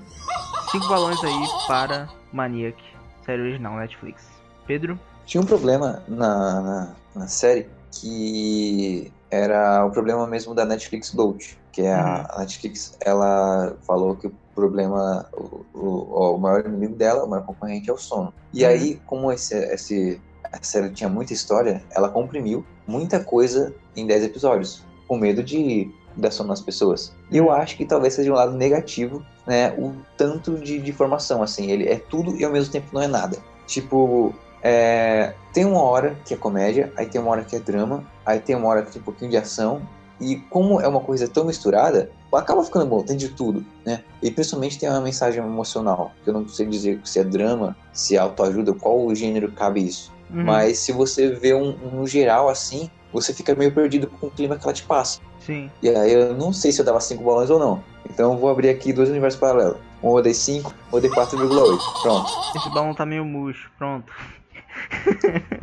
cinco balões aí para Maniac série original Netflix. Pedro? Tinha um problema na, na, na série que era o problema mesmo da Netflix Gold, que é a, uhum. Netflix, ela falou que o problema, o, o, o, maior inimigo dela, o maior concorrente é o sono. E uhum. aí, como esse, esse, a série tinha muita história, ela comprimiu muita coisa em 10 episódios, com medo de dar sono nas pessoas. E eu acho que talvez seja um lado negativo, né, o tanto de, de informação, assim, ele é tudo e ao mesmo tempo não é nada. Tipo, é, tem uma hora que é comédia, aí tem uma hora que é drama, aí tem uma hora que tem um pouquinho de ação, e como é uma coisa tão misturada, acaba ficando bom, tem de tudo, né? E principalmente tem uma mensagem emocional, que eu não sei dizer se é drama, se é autoajuda, qual gênero cabe isso. Uhum. Mas se você vê um, um, geral assim, você fica meio perdido com o clima que ela te passa. Sim. E aí eu não sei se eu dava 5 balões ou não. Então eu vou abrir aqui dois universos paralelos. Um eu dei 5, um eu dei 4,8. Pronto. Esse balão tá meio murcho, pronto.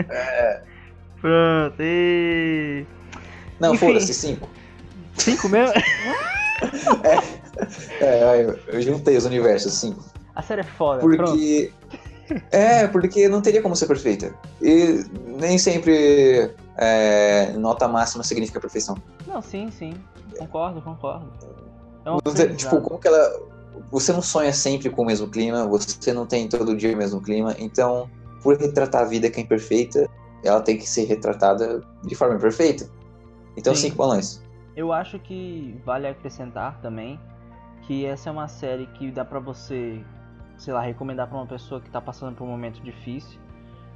É. Pronto, e... Não, foda-se, 5. 5 mesmo? é, é eu, eu juntei os universos, 5. A série é foda, Porque... É, porque não teria como ser perfeita. E nem sempre é, nota máxima significa perfeição. Não, sim, sim. Concordo, concordo. É você, tipo, como que ela. Você não sonha sempre com o mesmo clima, você não tem todo dia o mesmo clima, então, por retratar a vida que é imperfeita, ela tem que ser retratada de forma perfeita. Então, sim. cinco balões. Eu acho que vale acrescentar também que essa é uma série que dá pra você, sei lá, recomendar pra uma pessoa que tá passando por um momento difícil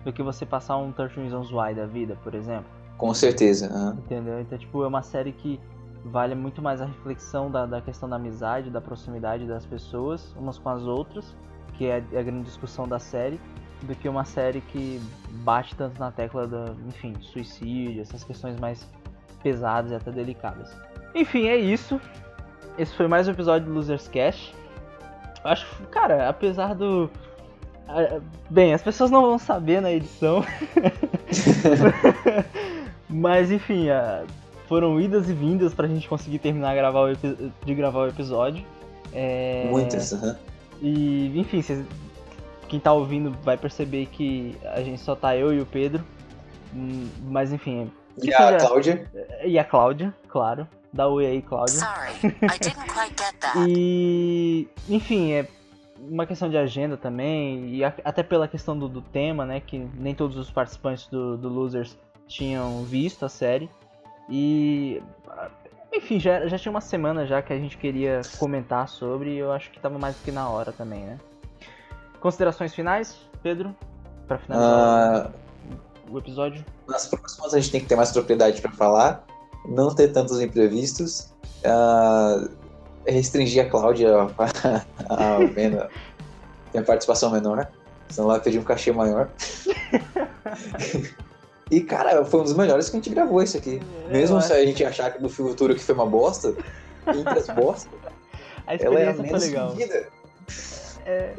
do que você passar um 13 Reasons Why da vida, por exemplo. Com certeza. Uhum. Entendeu? Então, tipo, é uma série que vale muito mais a reflexão da, da questão da amizade, da proximidade das pessoas, umas com as outras, que é a grande discussão da série, do que uma série que bate tanto na tecla da, enfim, suicídio, essas questões mais pesadas e até delicadas. Enfim, é isso. Esse foi mais um episódio do Losers Cash. Acho, cara, apesar do bem, as pessoas não vão saber na edição. Mas enfim, foram idas e vindas pra gente conseguir terminar gravar de gravar o episódio. É, Muitas, aham. E, enfim, vocês- quem tá ouvindo vai perceber que a gente só tá eu e o Pedro. Hum, Mas enfim. E questão a de- Cláudia? E a Cláudia, claro. Dá oi aí, Cláudia. Sorry, I didn't quite get that. E, enfim, é uma questão de agenda também, e a- até pela questão do, do tema, né, que nem todos os participantes do, do Losers tinham visto a série. E, enfim, já, já tinha uma semana já que a gente queria comentar sobre, e eu acho que tava mais do que na hora também, né. Considerações finais, Pedro? Pra finalizar Ah, o episódio? nas próximas a gente tem que ter mais propriedade para falar, não ter tantos imprevistos, ah, restringir a Cláudia a, a venda, tem a participação menor, senão ela vai pedir um cachê maior. e cara, foi um dos melhores que a gente gravou esse aqui. Mesmo Eu se a gente achar que no futuro que foi uma bosta, entre as bostas, A ela é a foi menos legal. seguida. É,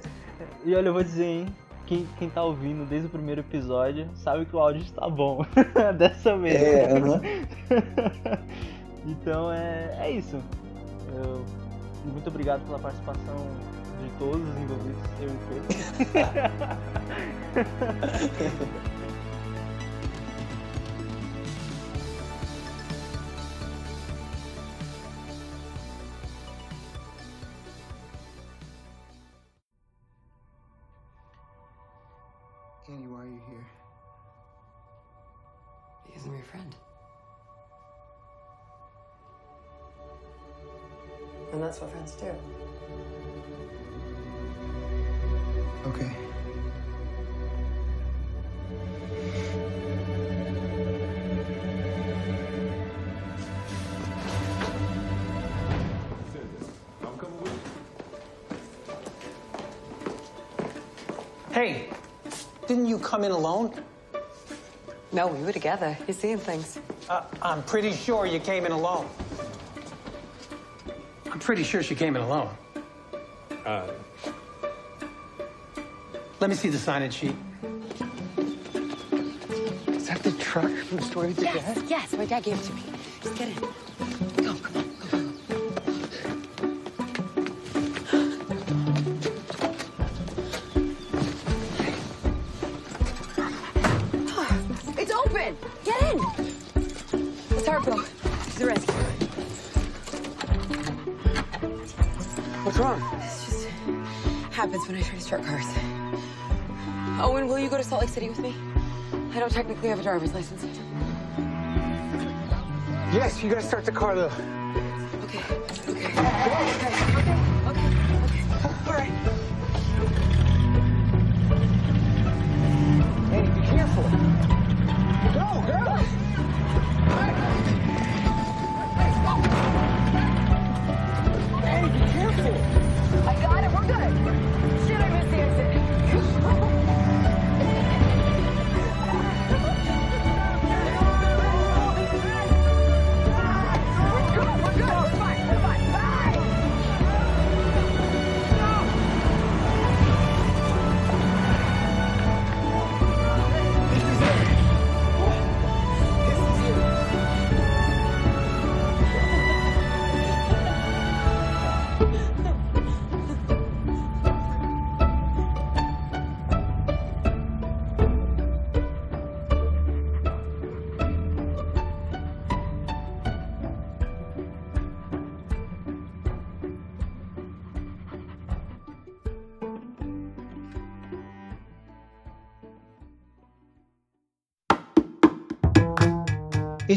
e olha, eu vou dizer, hein? Quem, quem tá ouvindo desde o primeiro episódio sabe que o áudio está bom. Dessa vez. É, então é, é isso. Eu- muito obrigado pela participação de todos os envolvidos, eu Pedro. Annie, why are you here? Because I'm your friend. That's what friends do. Okay. Hey, didn't you come in alone? No, we were together. You're seeing things. Uh, I'm pretty sure you came in alone. I'm pretty sure she came in alone. Uh. Let me see the sign-in sheet. Is that the truck from the Story with Your Yes, Dad? yes, my dad gave it to me. Just get in. Happens when I try to start cars. Owen, will you go to Salt Lake City with me? I don't technically have a driver's license. Yes, you gotta start the car though. Okay, okay. Okay, okay, okay, okay.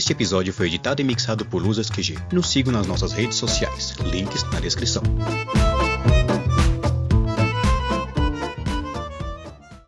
Este episódio foi editado e mixado por Luzas QG. Nos sigam nas nossas redes sociais, links na descrição.